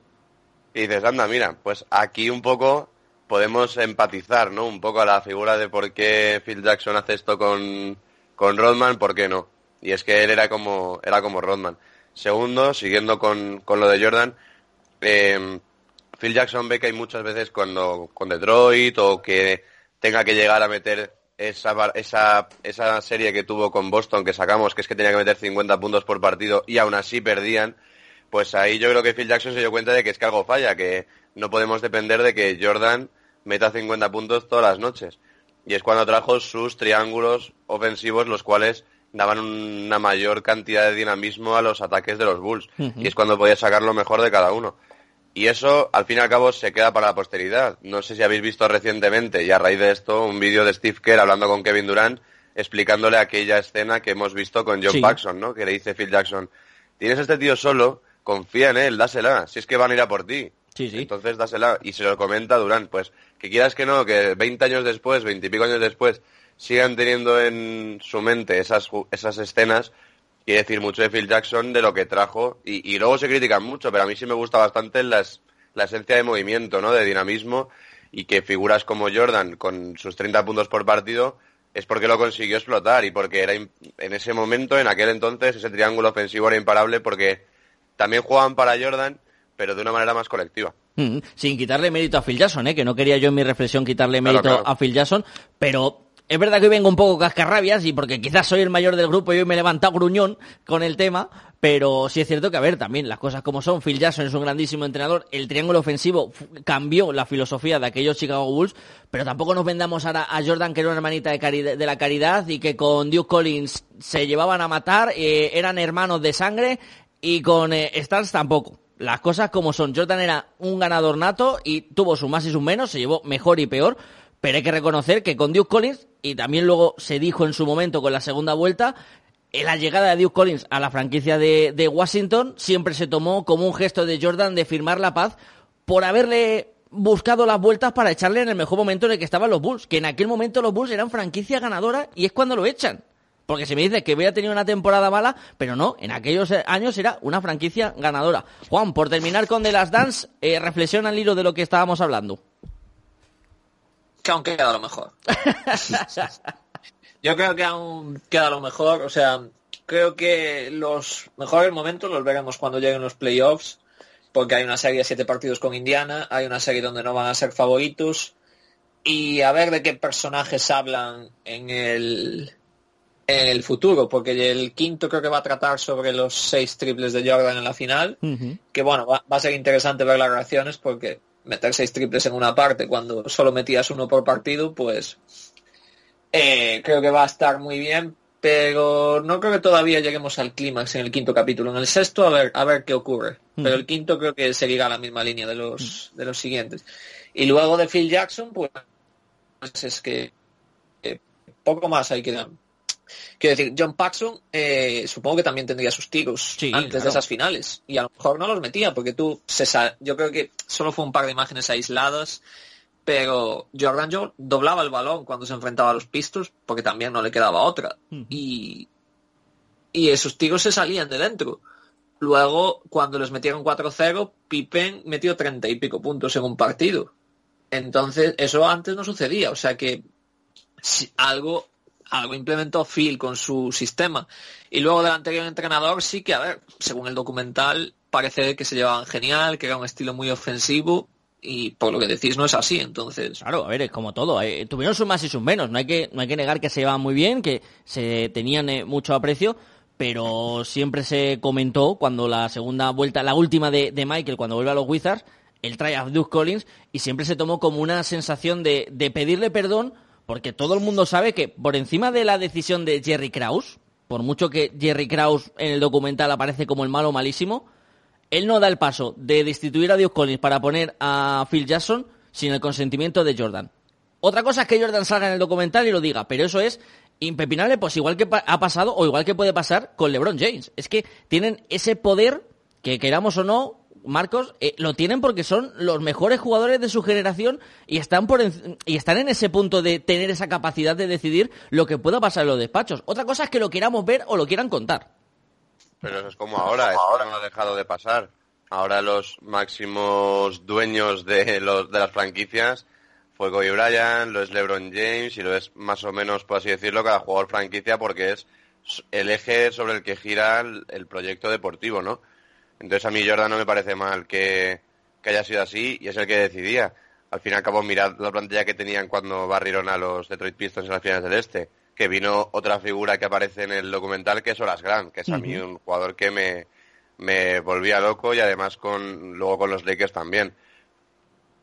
Y dices, anda, mira, pues aquí un poco podemos empatizar, ¿no? Un poco a la figura de por qué Phil Jackson hace esto con, con Rodman, por qué no. Y es que él era como, era como Rodman. Segundo, siguiendo con, con lo de Jordan, eh, Phil Jackson ve que hay muchas veces cuando con Detroit o que tenga que llegar a meter esa, esa, esa serie que tuvo con Boston que sacamos, que es que tenía que meter 50 puntos por partido y aún así perdían, pues ahí yo creo que Phil Jackson se dio cuenta de que es que algo falla, que no podemos depender de que Jordan meta 50 puntos todas las noches. Y es cuando trajo sus triángulos ofensivos, los cuales daban una mayor cantidad de dinamismo a los ataques de los Bulls. Y es cuando podía sacar lo mejor de cada uno. Y eso, al fin y al cabo, se queda para la posteridad. No sé si habéis visto recientemente, y a raíz de esto, un vídeo de Steve Kerr hablando con Kevin Durant, explicándole aquella escena que hemos visto con John Paxson, ¿no? Que le dice Phil Jackson, tienes a este tío solo, confía en él, dásela, si es que van a ir a por ti. Sí, sí. Entonces dásela. Y se lo comenta Durant, pues, que quieras que no, que 20 años después, 20 y pico años después, sigan teniendo en su mente esas, esas escenas, quiere decir mucho de Phil Jackson, de lo que trajo, y, y luego se critican mucho, pero a mí sí me gusta bastante las, la esencia de movimiento, ¿no? De dinamismo, y que figuras como Jordan, con sus 30 puntos por partido, es porque lo consiguió explotar y porque era en ese momento, en aquel entonces, ese triángulo ofensivo era imparable porque también jugaban para Jordan, pero de una manera más colectiva. Mm, sin quitarle mérito a Phil Jackson, ¿eh? que no quería yo en mi reflexión quitarle mérito claro. a Phil Jackson, pero es verdad que hoy vengo un poco cascarrabias y porque quizás soy el mayor del grupo y hoy me he levantado gruñón con el tema, pero sí es cierto que, a ver, también las cosas como son, Phil Jackson es un grandísimo entrenador, el triángulo ofensivo cambió la filosofía de aquellos Chicago Bulls, pero tampoco nos vendamos ahora a Jordan que era una hermanita de, caridad, de la caridad y que con Duke Collins se llevaban a matar, eh, eran hermanos de sangre y con eh, Stars tampoco. Las cosas como son. Jordan era un ganador nato y tuvo sus más y sus menos, se llevó mejor y peor, pero hay que reconocer que con Duke Collins, y también luego se dijo en su momento con la segunda vuelta, en la llegada de Duke Collins a la franquicia de, de, Washington siempre se tomó como un gesto de Jordan de firmar la paz por haberle buscado las vueltas para echarle en el mejor momento en el que estaban los Bulls, que en aquel momento los Bulls eran franquicia ganadora y es cuando lo echan. Porque se me dice que había tenido una temporada mala, pero no, en aquellos años era una franquicia ganadora. Juan, por terminar con The Last Dance, eh, reflexiona al hilo de lo que estábamos hablando. Que aún queda lo mejor. Yo creo que aún queda lo mejor, o sea, creo que los mejores momentos los veremos cuando lleguen los playoffs, porque hay una serie de siete partidos con Indiana, hay una serie donde no van a ser favoritos, y a ver de qué personajes hablan en el, en el futuro, porque el quinto creo que va a tratar sobre los seis triples de Jordan en la final, uh -huh. que bueno, va, va, a ser interesante ver las reacciones porque meter seis triples en una parte cuando solo metías uno por partido, pues eh, creo que va a estar muy bien, pero no creo que todavía lleguemos al clímax en el quinto capítulo. En el sexto a ver, a ver qué ocurre, pero el quinto creo que seguirá la misma línea de los, de los siguientes. Y luego de Phil Jackson, pues es que eh, poco más hay que dar. Quiero decir, John Paxson eh, supongo que también tendría sus tiros sí, antes claro. de esas finales y a lo mejor no los metía porque tú, se yo creo que solo fue un par de imágenes aisladas, pero Jordan Joe doblaba el balón cuando se enfrentaba a los Pistols porque también no le quedaba otra Mm. y, y esos tiros se salían de dentro. Luego, cuando les metieron 4-0, Pippen metió 30 y pico puntos en un partido. Entonces, eso antes no sucedía. O sea que si algo algo implementó Phil con su sistema. Y luego del anterior entrenador sí que, a ver, según el documental, parece que se llevaban genial, que era un estilo muy ofensivo. Y por lo que decís no es así, entonces. Claro, a ver, es como todo. Eh, tuvieron sus más y sus menos. No hay que, no hay que negar que se llevaban muy bien, que se tenían eh, mucho aprecio, pero siempre se comentó cuando la segunda vuelta, la última de, de Michael, cuando vuelve a los Wizards, él trae a Duke Collins y siempre se tomó como una sensación de, de pedirle perdón porque todo el mundo sabe que por encima de la decisión de Jerry Krause, por mucho que Jerry Krause en el documental aparece como el malo malísimo, él no da el paso de destituir a Duke Collins para poner a Phil Jackson sin el consentimiento de Jordan. Otra cosa es que Jordan salga en el documental y lo diga, pero eso es impepinable, pues igual que ha pasado o igual que puede pasar con LeBron James. Es que tienen ese poder que queramos o no, Marcos, eh, lo tienen porque son los mejores jugadores de su generación y están por y están en ese punto de tener esa capacidad de decidir lo que pueda pasar en los despachos. Otra cosa es que lo queramos ver o lo quieran contar. Pero eso es como ahora, ahora no ha dejado de pasar. Ahora los máximos dueños de los de las franquicias fue Kobe Bryant, lo es LeBron James y lo es más o menos, por así decirlo, cada jugador franquicia porque es el eje sobre el que gira el, proyecto deportivo, ¿no? Entonces a mí Jordan no me parece mal que, haya sido así y es el que decidía. Al fin y al cabo, mirad la plantilla que tenían cuando barrieron a los Detroit Pistons en las finales del Este, que vino otra figura que aparece en el documental que es Horace Grant, que es a mí un jugador que me, me volvía loco y además con luego con los Lakers también.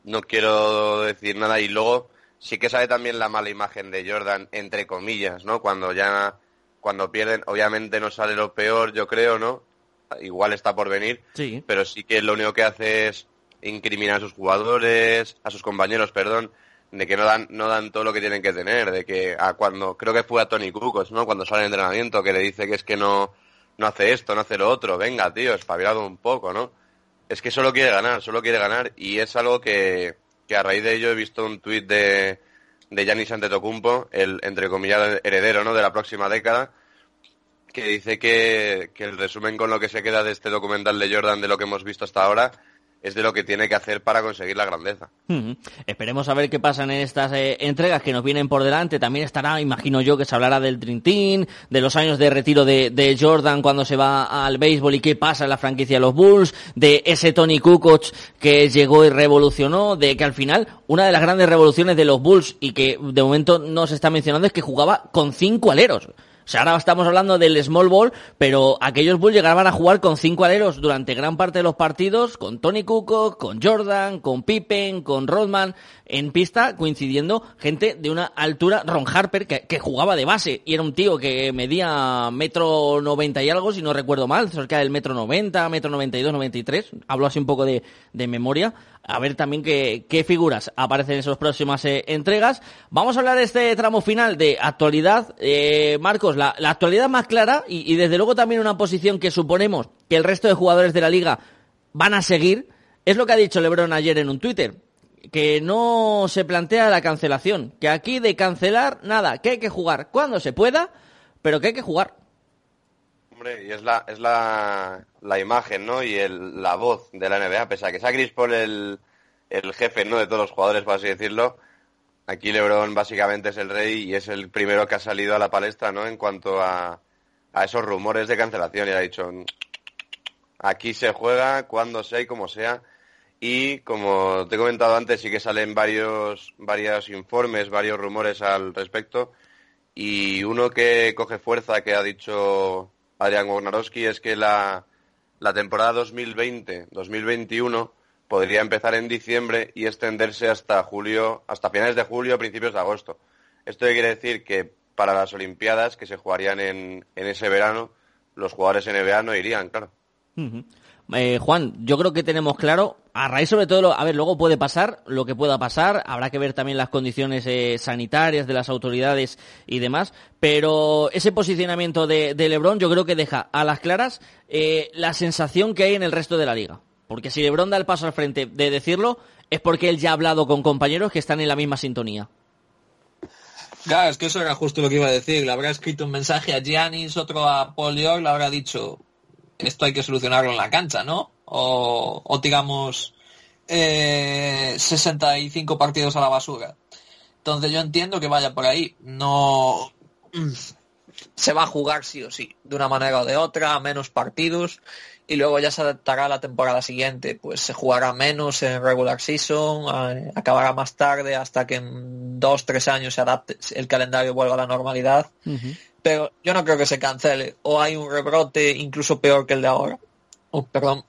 No quiero decir nada y luego sí que sale también la mala imagen de Jordan entre comillas, ¿no? Cuando ya cuando pierden, obviamente no sale lo peor, yo creo, ¿no? Igual está por venir, sí. pero sí que lo único que hace es incriminar a sus jugadores, a sus compañeros, perdón, de que no dan no dan todo lo que tienen que tener, de que a cuando creo que fue a Tony Kukoc, ¿no? Cuando sale el entrenamiento que le dice que es que no no hace esto, no hace lo otro, venga, tío, espabilado un poco, ¿no? Es que solo quiere ganar, solo quiere ganar y es algo que, que a raíz de ello he visto un tuit de, de Giannis Antetokounmpo, el, entre comillas, heredero, ¿no?, de la próxima década, que dice que, que el resumen con lo que se queda de este documental de Jordan de lo que hemos visto hasta ahora es de lo que tiene que hacer para conseguir la grandeza. Esperemos a ver qué pasa en estas eh, entregas que nos vienen por delante. También estará, imagino yo, que se hablará del Team, de los años de retiro de, Jordan cuando se va al béisbol y qué pasa en la franquicia de los Bulls, de ese Tony Kukoc que llegó y revolucionó, de que al final una de las grandes revoluciones de los Bulls y que de momento no se está mencionando es que jugaba con cinco aleros. O sea, ahora estamos hablando del small ball, pero aquellos Bulls llegaban a jugar con cinco aleros durante gran parte de los partidos, con Tony Kukoc, con Jordan, con Pippen, con Rodman, en pista, coincidiendo gente de una altura, Ron Harper, que, jugaba de base, y era un tío que medía metro noventa y algo, si no recuerdo mal, cerca del metro noventa, metro noventa y dos, noventa y tres, hablo así un poco de, de memoria, a ver también qué, qué figuras aparecen en esas próximas eh, entregas. Vamos a hablar de este tramo final de actualidad. Eh, Marcos, la, la, actualidad más clara y, y, desde luego también una posición que suponemos que el resto de jugadores de la liga van a seguir, es lo que ha dicho Lebron ayer en un Twitter. Que no se plantea la cancelación, que aquí de cancelar nada, que hay que jugar cuando se pueda, pero que hay que jugar. Y es la, es la, la imagen, ¿no? Y el, la voz de la NBA, pese a que sea Chris el, el jefe, ¿no? De todos los jugadores, por así decirlo. Aquí LeBron básicamente es el rey y es el primero que ha salido a la palestra, ¿no? En cuanto a, a esos rumores de cancelación y ha dicho, aquí se juega cuando sea y como sea. Y como te he comentado antes, sí que salen varios, varios informes, varios rumores al respecto. Y uno que coge fuerza, que ha dicho Adrián Wojnarowski es que la, la temporada 2020-2021 podría empezar en diciembre y extenderse hasta julio, hasta finales de julio, principios de agosto. Esto quiere decir que para las Olimpiadas que se jugarían en, en ese verano, los jugadores NBA no irían, claro. Eh, Juan, yo creo que tenemos claro, a raíz sobre todo, a ver, luego puede pasar lo que pueda pasar, habrá que ver también las condiciones eh, sanitarias de las autoridades y demás, pero ese posicionamiento de, Lebron yo creo que deja a las claras eh, la sensación que hay en el resto de la liga. Porque si Lebron da el paso al frente de decirlo, es porque él ya ha hablado con compañeros que están en la misma sintonía. Claro, es que eso era justo lo que iba a decir. Le habrá escrito un mensaje a Giannis, otro a Paul York, le habrá dicho, esto hay que solucionarlo en la cancha, ¿no? O, digamos, eh, 65 partidos a la basura. Entonces yo entiendo que vaya por ahí. No se va a jugar sí o sí, de una manera o de otra, menos partidos y luego ya se adaptará a la temporada siguiente, pues se jugará menos en regular season, eh, acabará más tarde hasta que en dos, tres años se adapte, el calendario vuelva a la normalidad pero yo no creo que se cancele. O hay un rebrote incluso peor que el de ahora. Oh, perdón.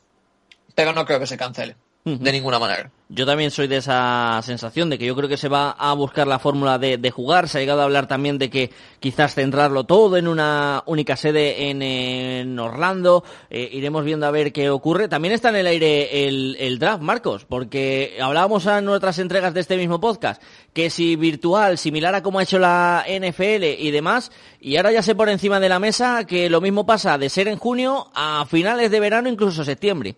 Pero no creo que se cancele. De ninguna manera. Yo también soy de esa sensación de que yo creo que se va a buscar la fórmula de, jugar. Se ha llegado a hablar también de que quizás centrarlo todo en una única sede en, Orlando. Eh, iremos viendo a ver qué ocurre. También está en el aire el, el, draft, Marcos, porque hablábamos en nuestras entregas de este mismo podcast que si virtual, similar a como ha hecho la NFL y demás, y ahora ya se pone encima de la mesa que lo mismo pasa de ser en junio a finales de verano, incluso septiembre.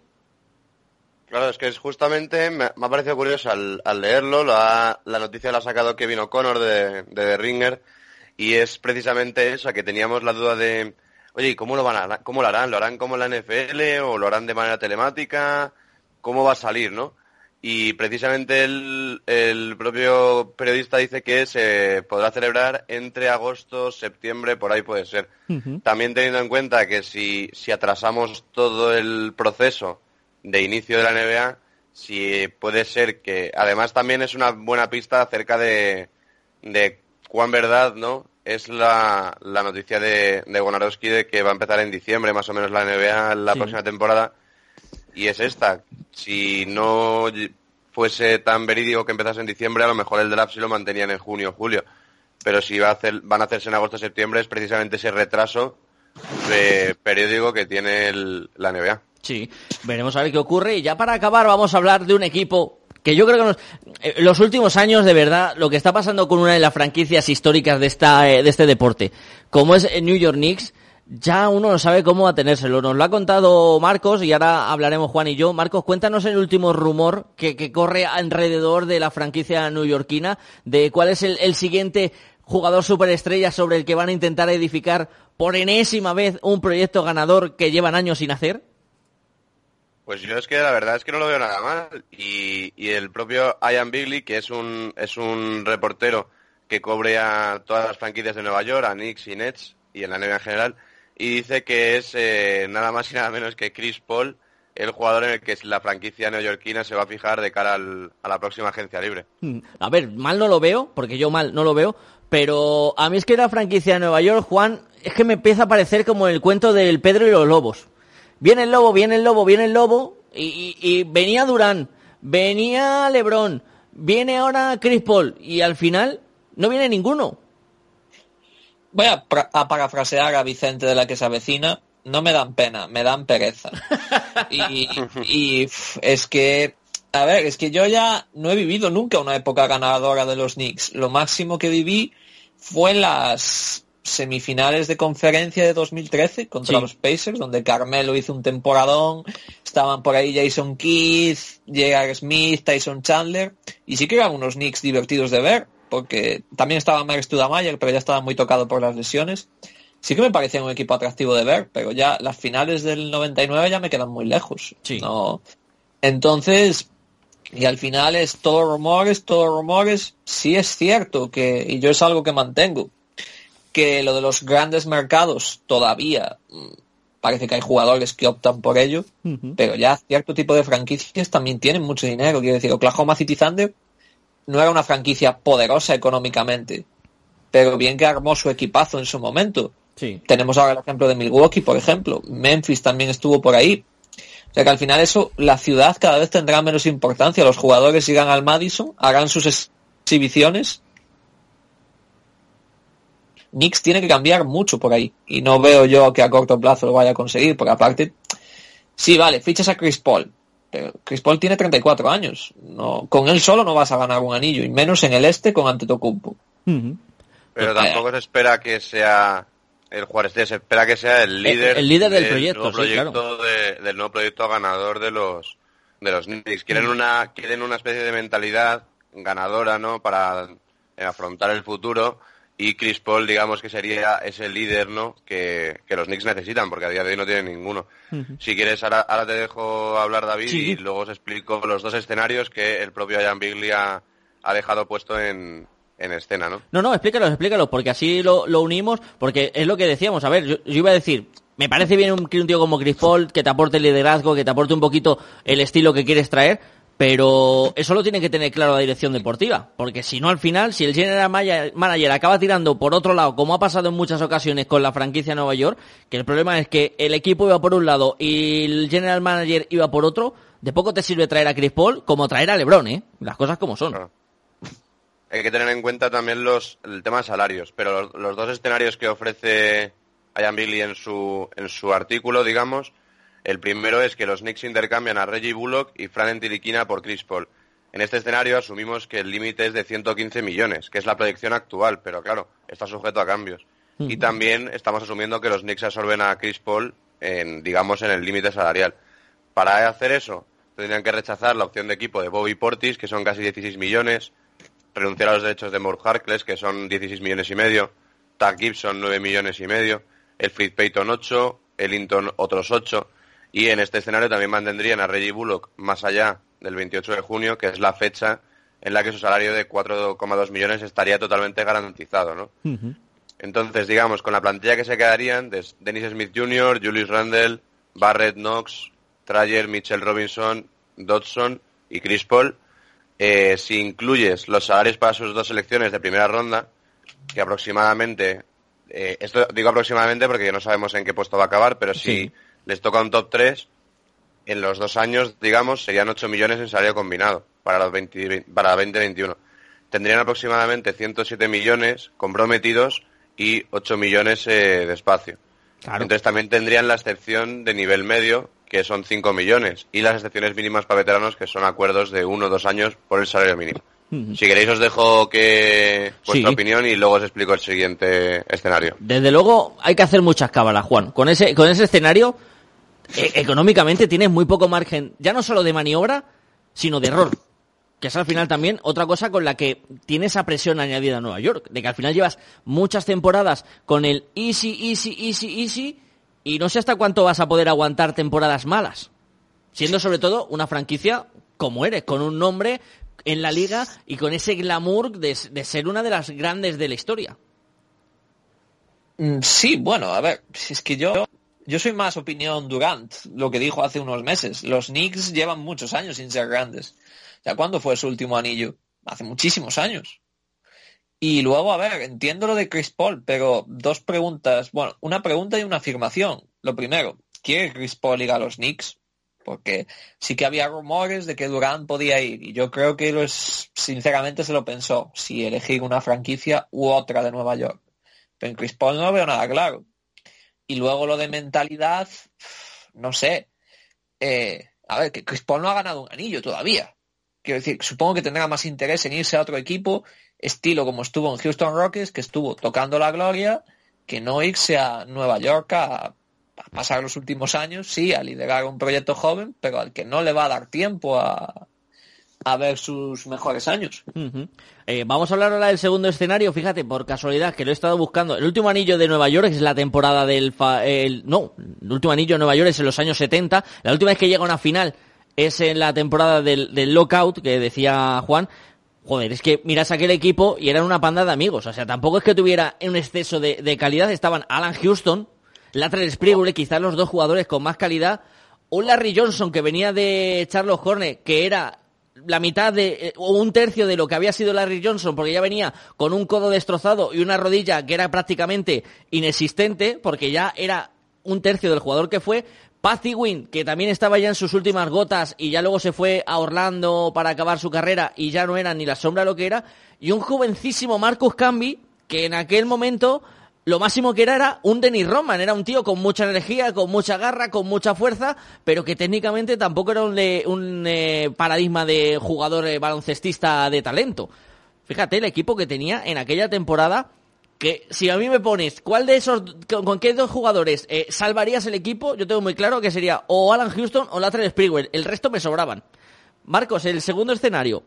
Claro, es que es justamente, me, ha parecido curioso al, leerlo, la noticia la ha sacado Kevin O'Connor de, de The Ringer, y es precisamente eso, que teníamos la duda de, oye, ¿y cómo lo, van a, cómo lo harán? ¿Lo harán como la NFL o lo harán de manera telemática? ¿Cómo va a salir, no? y precisamente el, el propio periodista dice que se podrá celebrar entre agosto, septiembre, por ahí puede ser. También teniendo en cuenta que si, si atrasamos todo el proceso de inicio de la NBA, si puede ser que, además también es una buena pista acerca de, de cuán verdad, ¿no? Es la, la noticia de, de de que va a empezar en diciembre más o menos la NBA la Sí. próxima temporada y es esta. Si no fuese tan verídico que empezase en diciembre, a lo mejor el draft sí lo mantenían en junio o julio. Pero si va a hacer, van a hacerse en agosto o septiembre es precisamente ese retraso de periódico que tiene el- la NBA. Sí, veremos a ver qué ocurre. Y ya para acabar vamos a hablar de un equipo que yo creo que nos- eh, los últimos años, de verdad, lo que está pasando con una de las franquicias históricas de, esta, eh, de este deporte, como es el New York Knicks, ya uno no sabe cómo atenérselo. Nos lo ha contado Marcos y ahora hablaremos Juan y yo. Marcos, cuéntanos el último rumor que, que corre alrededor de la franquicia newyorkina, de cuál es el, el siguiente jugador superestrella sobre el que van a intentar edificar por enésima vez un proyecto ganador que llevan años sin hacer. Pues yo es que la verdad es que no lo veo nada mal. Y, el propio Ian Bigley, que es un, es un reportero que cubre a todas las franquicias de Nueva York, a Knicks y Nets, y en la NBA en general, y dice que es eh, nada más y nada menos que Chris Paul, el jugador en el que la franquicia neoyorquina se va a fijar de cara al- a la próxima agencia libre. Mm, A ver, mal no lo veo, porque yo mal no lo veo, pero a mí es que la franquicia de Nueva York, Juan, es que me empieza a parecer como el cuento del Pedro y los lobos. Viene el lobo, viene el lobo, viene el lobo, y, y- y venía Durán, venía Lebron, viene ahora Chris Paul, y al final no viene ninguno. Voy a, a parafrasear a Vicente de la que se avecina. No me dan pena, me dan pereza. Y, y, es que, a ver, es que yo ya no he vivido nunca una época ganadora de los Knicks. Lo máximo que viví fue en las semifinales de conferencia de 2013 contra Sí. los Pacers, donde Carmelo hizo un temporadón, estaban por ahí Jason Keith, J.R. Smith, Tyson Chandler, y sí que eran unos Knicks divertidos de ver, porque también estaba Mark Studamayer, pero ya estaba muy tocado por las lesiones. Sí que me parecía un equipo atractivo de ver, pero ya las finales del 99 ya me quedan muy lejos. Sí. No. Entonces, y al final es todo rumores, todo rumores. Sí es cierto que, y yo es algo que mantengo, que lo de los grandes mercados todavía mm, parece que hay jugadores que optan por ello, pero ya cierto tipo de franquicias también tienen mucho dinero. Quiero decir, Oklahoma City Thunder no era una franquicia poderosa económicamente, pero bien que armó su equipazo en su momento. Sí. Tenemos ahora el ejemplo de Milwaukee, por ejemplo. Memphis también estuvo por ahí. O sea que al final eso, la ciudad cada vez tendrá menos importancia. Los jugadores irán al Madison, harán sus ex- exhibiciones. Knicks tiene que cambiar mucho por ahí. Y no veo yo que a corto plazo lo vaya a conseguir, porque aparte, sí, vale, fichas a Chris Paul. Pero Chris Paul tiene 34 años. No, con él solo no vas a ganar un anillo, y menos en el este con Antetokounmpo. Ujú. Pero Pues, tampoco se espera que sea el jugador este, se espera que sea el líder, el líder del proyecto, nuevo sí, claro. proyecto de- del nuevo proyecto ganador de los de los Knicks. Quieren una quieren una especie de mentalidad ganadora, ¿no? Para eh, afrontar el futuro y Chris Paul, digamos que sería ese líder, ¿no? Que, que los Knicks necesitan, porque a día de hoy no tienen ninguno. Si quieres, ahora, ahora te dejo hablar, David, Sí. y luego os explico los dos escenarios que el propio Ian Bigley ha, ha dejado puesto en, en escena, ¿no? No, no, explícalos, explícalos, porque así lo, lo unimos, porque es lo que decíamos. A ver, yo, yo iba a decir, me parece bien un, un tío como Chris Paul, que te aporte el liderazgo, que te aporte un poquito el estilo que quieres traer, pero eso lo tiene que tener claro la dirección deportiva, porque si no al final, si el general manager acaba tirando por otro lado, como ha pasado en muchas ocasiones con la franquicia Nueva York, que el problema es que el equipo iba por un lado y el general manager iba por otro, de poco te sirve traer a Chris Paul como traer a LeBron, ¿eh? Las cosas como son. Hay que tener en cuenta también los, el tema de salarios, pero los, los dos escenarios que ofrece Ian Billy en su, en su artículo, digamos, el primero es que los Knicks intercambian a Reggie Bullock y Fran Tiliquina por Chris Paul. En este escenario asumimos que el límite es de 115 millones, que es la proyección actual, pero claro, está sujeto a cambios. Y también estamos asumiendo que los Knicks absorben a Chris Paul en, digamos, en el límite salarial. Para hacer eso, tendrían que rechazar la opción de equipo de Bobby Portis, que son casi 16 millones, renunciar a los derechos de Morg Harkless, que son 16 millones y medio, Tag Gibson 9 millones y medio, el Fritz Payton 8, el Hinton otros 8, y en este escenario también mantendrían a Reggie Bullock más allá del 28 de junio, que es la fecha en la que su salario de 4,2 millones estaría totalmente garantizado, ¿no? Entonces, digamos, con la plantilla que se quedarían, de Dennis Smith Jr., Julius Randle, Barrett Knox, Trayer, Mitchell Robinson, Dodson y Chris Paul, eh, si incluyes los salarios para sus dos selecciones de primera ronda, que aproximadamente, eh, esto digo aproximadamente porque no sabemos en qué puesto va a acabar, pero si les toca un top 3, en los dos años, digamos, serían 8 millones en salario combinado para los 20, para 2021. Tendrían aproximadamente 107 millones comprometidos y 8 millones eh, de espacio. Entonces también tendrían la excepción de nivel medio, que son 5 millones, y las excepciones mínimas para veteranos, que son acuerdos de uno o dos años por el salario mínimo. Si queréis os dejo que vuestra opinión y luego os explico el siguiente escenario. Desde luego hay que hacer muchas cábalas, Juan. Con ese, con ese escenario, e, económicamente tienes muy poco margen, ya no solo de maniobra, sino de error que es al final también otra cosa con la que tiene esa presión añadida a Nueva York, de que al final llevas muchas temporadas con el easy, easy, easy, easy, y no sé hasta cuánto vas a poder aguantar temporadas malas, siendo sobre todo una franquicia como eres, con un nombre en la liga y con ese glamour de, ser una de las grandes de la historia. Mm, sí, bueno, a ver, si es que yo yo soy más opinión Durant, lo que dijo hace unos meses. Los Knicks llevan muchos años sin ser grandes. ¿Ya cuándo fue su último anillo? Hace muchísimos años. Y luego, a ver, entiendo lo de Chris Paul, pero dos preguntas. Bueno, una pregunta y una afirmación. Lo primero, ¿quiere Chris Paul ir a los Knicks? Porque sí que había rumores de que Durant podía ir. Y yo creo que lo es, sinceramente se lo pensó, si elegir una franquicia u otra de Nueva York. Pero en Chris Paul no veo nada claro. Y luego lo de mentalidad, no sé. Eh, a ver, que Chris Paul no ha ganado un anillo todavía. Quiero decir, supongo que tendrá más interés en irse a otro equipo, estilo como estuvo en Houston Rockets, que estuvo tocando la gloria, que no irse a Nueva York a, pasar los últimos años, sí, a liderar un proyecto joven, pero al que no le va a dar tiempo a, a ver sus mejores años. Eh, vamos a hablar ahora del segundo escenario. Fíjate, por casualidad, que lo he estado buscando. El último anillo de Nueva York es la temporada del... no, el último anillo de Nueva York es en los años 70. La última vez que llega a una final es en la temporada del, del lockout que decía Juan. Joder, es que miras aquel equipo y eran una panda de amigos. O sea, tampoco es que tuviera un exceso de, calidad. Estaban Alan Houston, Latrell Spriggle, quizás los dos jugadores con más calidad. Un Larry Johnson que venía de Charles Horne, que era la mitad de, eh, o un tercio de lo que había sido Larry Johnson, porque ya venía con un codo destrozado y una rodilla que era prácticamente inexistente, porque ya era un tercio del jugador que fue, Patty Wynn, que también estaba ya en sus últimas gotas y ya luego se fue a Orlando para acabar su carrera y ya no era ni la sombra lo que era, y un jovencísimo Marcus Camby, que en aquel momento lo máximo que era era un Dennis Roman, era un tío con mucha energía, con mucha garra, con mucha fuerza, pero que técnicamente tampoco era un, un eh, paradigma de jugador eh, baloncestista de talento. Fíjate el equipo que tenía en aquella temporada que si a mí me pones cuál de esos con, qué dos jugadores eh, salvarías el equipo, yo tengo muy claro que sería o Alan Houston o Latrell Sprigwell, el resto me sobraban. Marcos, el segundo escenario.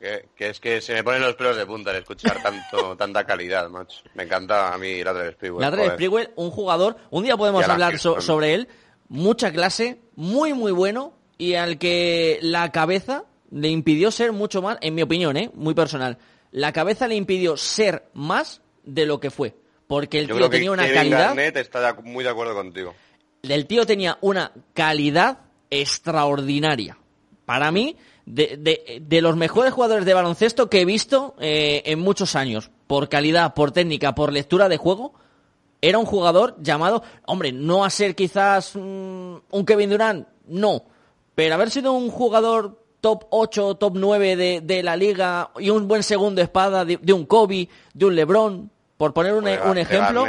Que, es que se me ponen los pelos de punta al escuchar tanto tanta calidad, macho. Me encanta a mí Latrell Sprigwell. Latrell Sprigwell, un jugador, un día podemos hablar sobre él, mucha clase, muy muy bueno y al que la cabeza le impidió ser mucho más, en mi opinión, ¿eh? muy personal, la cabeza le impidió ser más de lo que fue. Porque el tío tenía una calidad. está muy de acuerdo contigo. El tío tenía una calidad extraordinaria. Para mí, de, de, los mejores jugadores de baloncesto que he visto eh, en muchos años. Por calidad, por técnica, por lectura de juego. Era un jugador llamado, hombre, no a ser quizás un Kevin Durant, no. Pero haber sido un jugador top 8, top 9 de, de la liga y un buen segundo espada de, un Kobe, de un LeBron, por poner un, un ejemplo,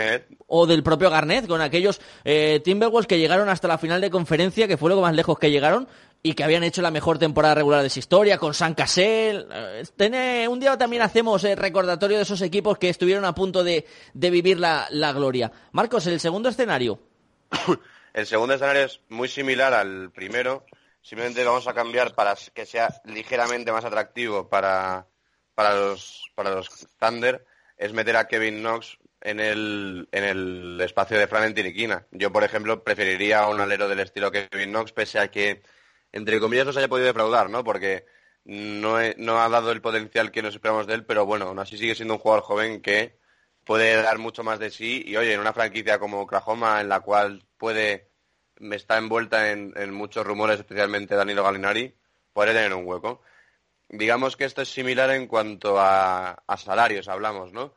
o del propio Garnett, con aquellos eh, Timberwolves que llegaron hasta la final de conferencia, que fue lo más lejos que llegaron, y que habían hecho la mejor temporada regular de su historia, con San Cassell. Eh, un día también hacemos el recordatorio de esos equipos que estuvieron a punto de, vivir la, gloria. Marcos, el segundo escenario. el segundo escenario es muy similar al primero, Simplemente vamos a cambiar para que sea ligeramente más atractivo para, para, los, para los Thunder, es meter a Kevin Knox en el, en el espacio de Fran Tiriquina. Yo, por ejemplo, preferiría un alero del estilo Kevin Knox, pese a que entre comillas, nos haya podido defraudar, ¿no? Porque no, ha dado el potencial que nos esperamos de él, pero bueno, aún así sigue siendo un jugador joven que puede dar mucho más de sí y oye, en una franquicia como Oklahoma en la cual puede está envuelta en, muchos rumores, especialmente Danilo Galinari, puede tener un hueco. Digamos que esto es similar en cuanto a, salarios, hablamos, ¿no?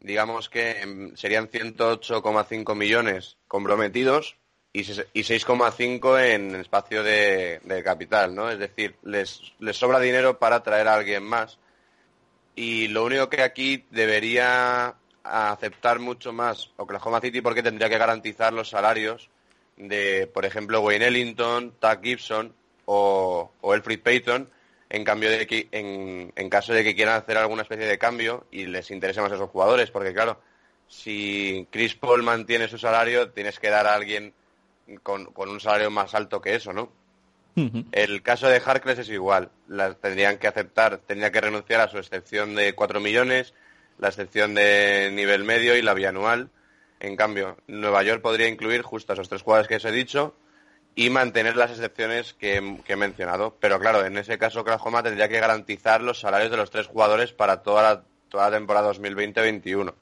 Digamos que em, serían 108,5 millones comprometidos y 6,5 en espacio de, capital, ¿no? Es decir, les, les sobra dinero para traer a alguien más. Y lo único que aquí debería aceptar mucho más Oklahoma City porque tendría que garantizar los salarios de, por ejemplo, Wayne Ellington, Tuck Gibson o, o Elfrid Payton, en cambio de que, en, en, caso de que quieran hacer alguna especie de cambio y les interese más a esos jugadores, porque claro, si Chris Paul mantiene su salario, tienes que dar a alguien con, con un salario más alto que eso, ¿no? El caso de Harkless es igual, las tendrían que aceptar, tendría que renunciar a su excepción de 4 millones, la excepción de nivel medio y la bianual. En cambio, Nueva York podría incluir justo esos tres jugadores que os he dicho y mantener las excepciones que, he mencionado. Pero claro, en ese caso Oklahoma tendría que garantizar los salarios de los tres jugadores para toda la, toda la temporada 2020-21.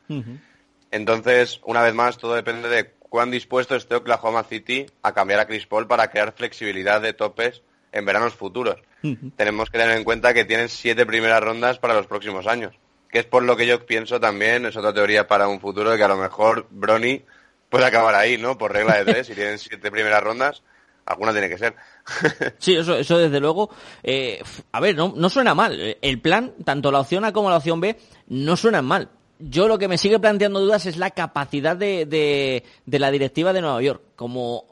Entonces, una vez más, todo depende de cuán dispuesto esté Oklahoma City a cambiar a Chris Paul para crear flexibilidad de topes en veranos futuros. Tenemos que tener en cuenta que tienen siete primeras rondas para los próximos años que es por lo que yo pienso también, es otra teoría para un futuro, de que a lo mejor Brony puede acabar ahí, ¿no? Por regla de tres, si tienen siete primeras rondas, alguna tiene que ser. sí, eso, eso desde luego. Eh, a ver, no, no suena mal. El plan, tanto la opción A como la opción B, no suenan mal. Yo lo que me sigue planteando dudas es la capacidad de, de, la directiva de Nueva York. Como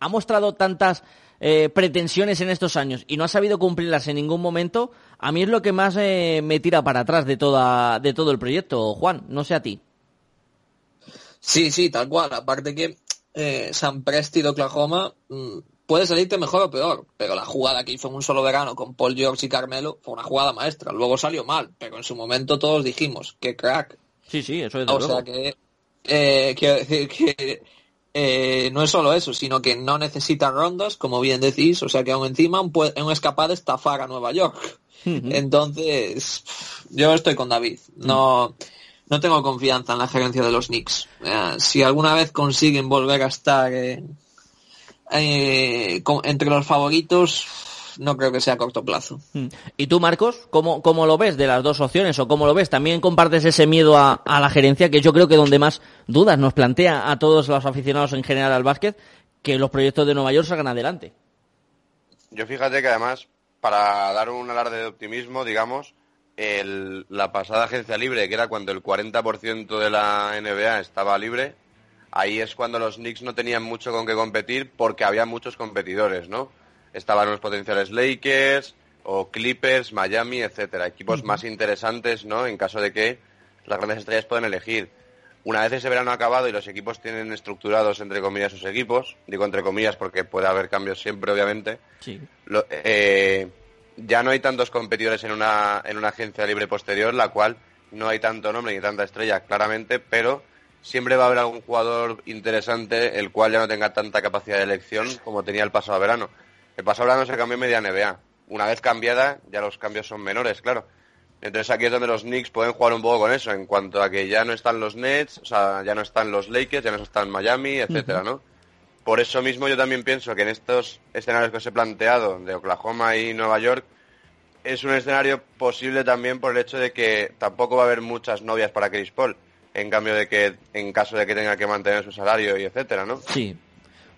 ha mostrado tantas eh, pretensiones en estos años y no ha sabido cumplirlas en ningún momento, a mí es lo que más eh, me tira para atrás de, toda, de todo el proyecto. Juan, no sé a ti. Sí, sí, tal cual. Aparte que eh, San Presti de Oklahoma mm, puede salirte mejor o peor, pero la jugada que hizo en un solo verano con Paul George y Carmelo fue una jugada maestra. Luego salió mal, pero en su momento todos dijimos, que crack. Sí, sí, eso es O sea que, eh, quiero decir que eh, no es solo eso, sino que no necesita rondas, como bien decís, o sea que aún encima un, un escapar estafar a Nueva York. Entonces, yo estoy con David. No, no tengo confianza en la gerencia de los Knicks. Eh, si alguna vez consiguen volver a estar eh, entre los favoritos, no creo que sea a corto plazo. Mm. ¿Y tú, Marcos, cómo, cómo lo ves de las dos opciones o cómo lo ves? ¿También compartes ese miedo a, la gerencia, que yo creo que donde más dudas nos plantea a todos los aficionados en general al básquet, que los proyectos de Nueva York salgan adelante? Yo fíjate que además, para dar un alarde de optimismo, digamos, la pasada agencia libre, que era cuando el 40% de la NBA estaba libre, ahí es cuando los Knicks no tenían mucho con qué competir porque había muchos competidores, ¿no? estaban los potenciales Lakers o Clippers, Miami, etcétera, equipos más interesantes, ¿no? En caso de que las grandes estrellas puedan elegir. Una vez ese verano acabado y los equipos tienen estructurados entre comillas sus equipos, digo entre comillas porque puede haber cambios siempre, obviamente. Eh, ya no hay tantos competidores en una en una agencia libre posterior, la cual no hay tanto nombre ni tanta estrella, claramente, pero siempre va a haber algún jugador interesante el cual ya no tenga tanta capacidad de elección como tenía el pasado verano. El pasado verano se cambió media NBA. Una vez cambiada, ya los cambios son menores, claro. Entonces aquí es donde los Knicks pueden jugar un poco con eso, en cuanto a que ya no están los Nets, o sea, ya no están los Lakers, ya no están Miami, etcétera, ¿no? Por eso mismo yo también pienso que en estos escenarios que os he planteado, de Oklahoma y Nueva York, es un escenario posible también por el hecho de que tampoco va a haber muchas novias para Chris Paul, en cambio de que en caso de que tenga que mantener su salario y etcétera, ¿no? Sí,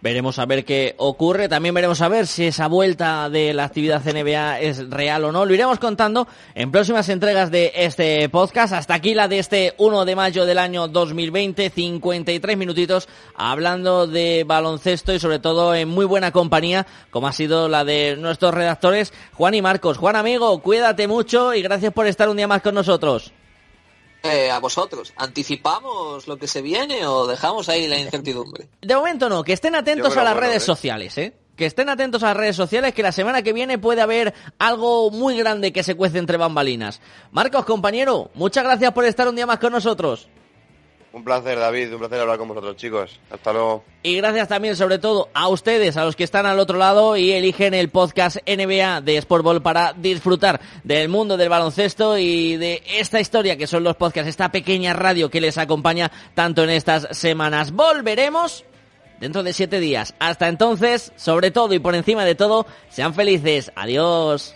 Veremos a ver qué ocurre. También veremos a ver si esa vuelta de la actividad NBA es real o no. Lo iremos contando en próximas entregas de este podcast. Hasta aquí la de este 1 de mayo del año 2020. 53 minutitos hablando de baloncesto y sobre todo en muy buena compañía, como ha sido la de nuestros redactores Juan y Marcos. Juan amigo, cuídate mucho y gracias por estar un día más con nosotros. Eh, a vosotros. ¿Anticipamos lo que se viene o dejamos ahí la incertidumbre? De momento no, que estén atentos a las redes ¿eh? sociales, ¿eh? Que estén atentos a las redes sociales, que la semana que viene puede haber algo muy grande que se cuece entre bambalinas. Marcos, compañero, muchas gracias por estar un día más con nosotros. Un placer, David, un placer hablar con vosotros, chicos. Hasta luego. Y gracias también, sobre todo, a ustedes, a los que están al otro lado y eligen el podcast NBA de Sportball para disfrutar del mundo del baloncesto y de esta historia que son los podcasts, esta pequeña radio que les acompaña tanto en estas semanas. Volveremos dentro de siete días. Hasta entonces, sobre todo y por encima de todo, sean felices. Adiós.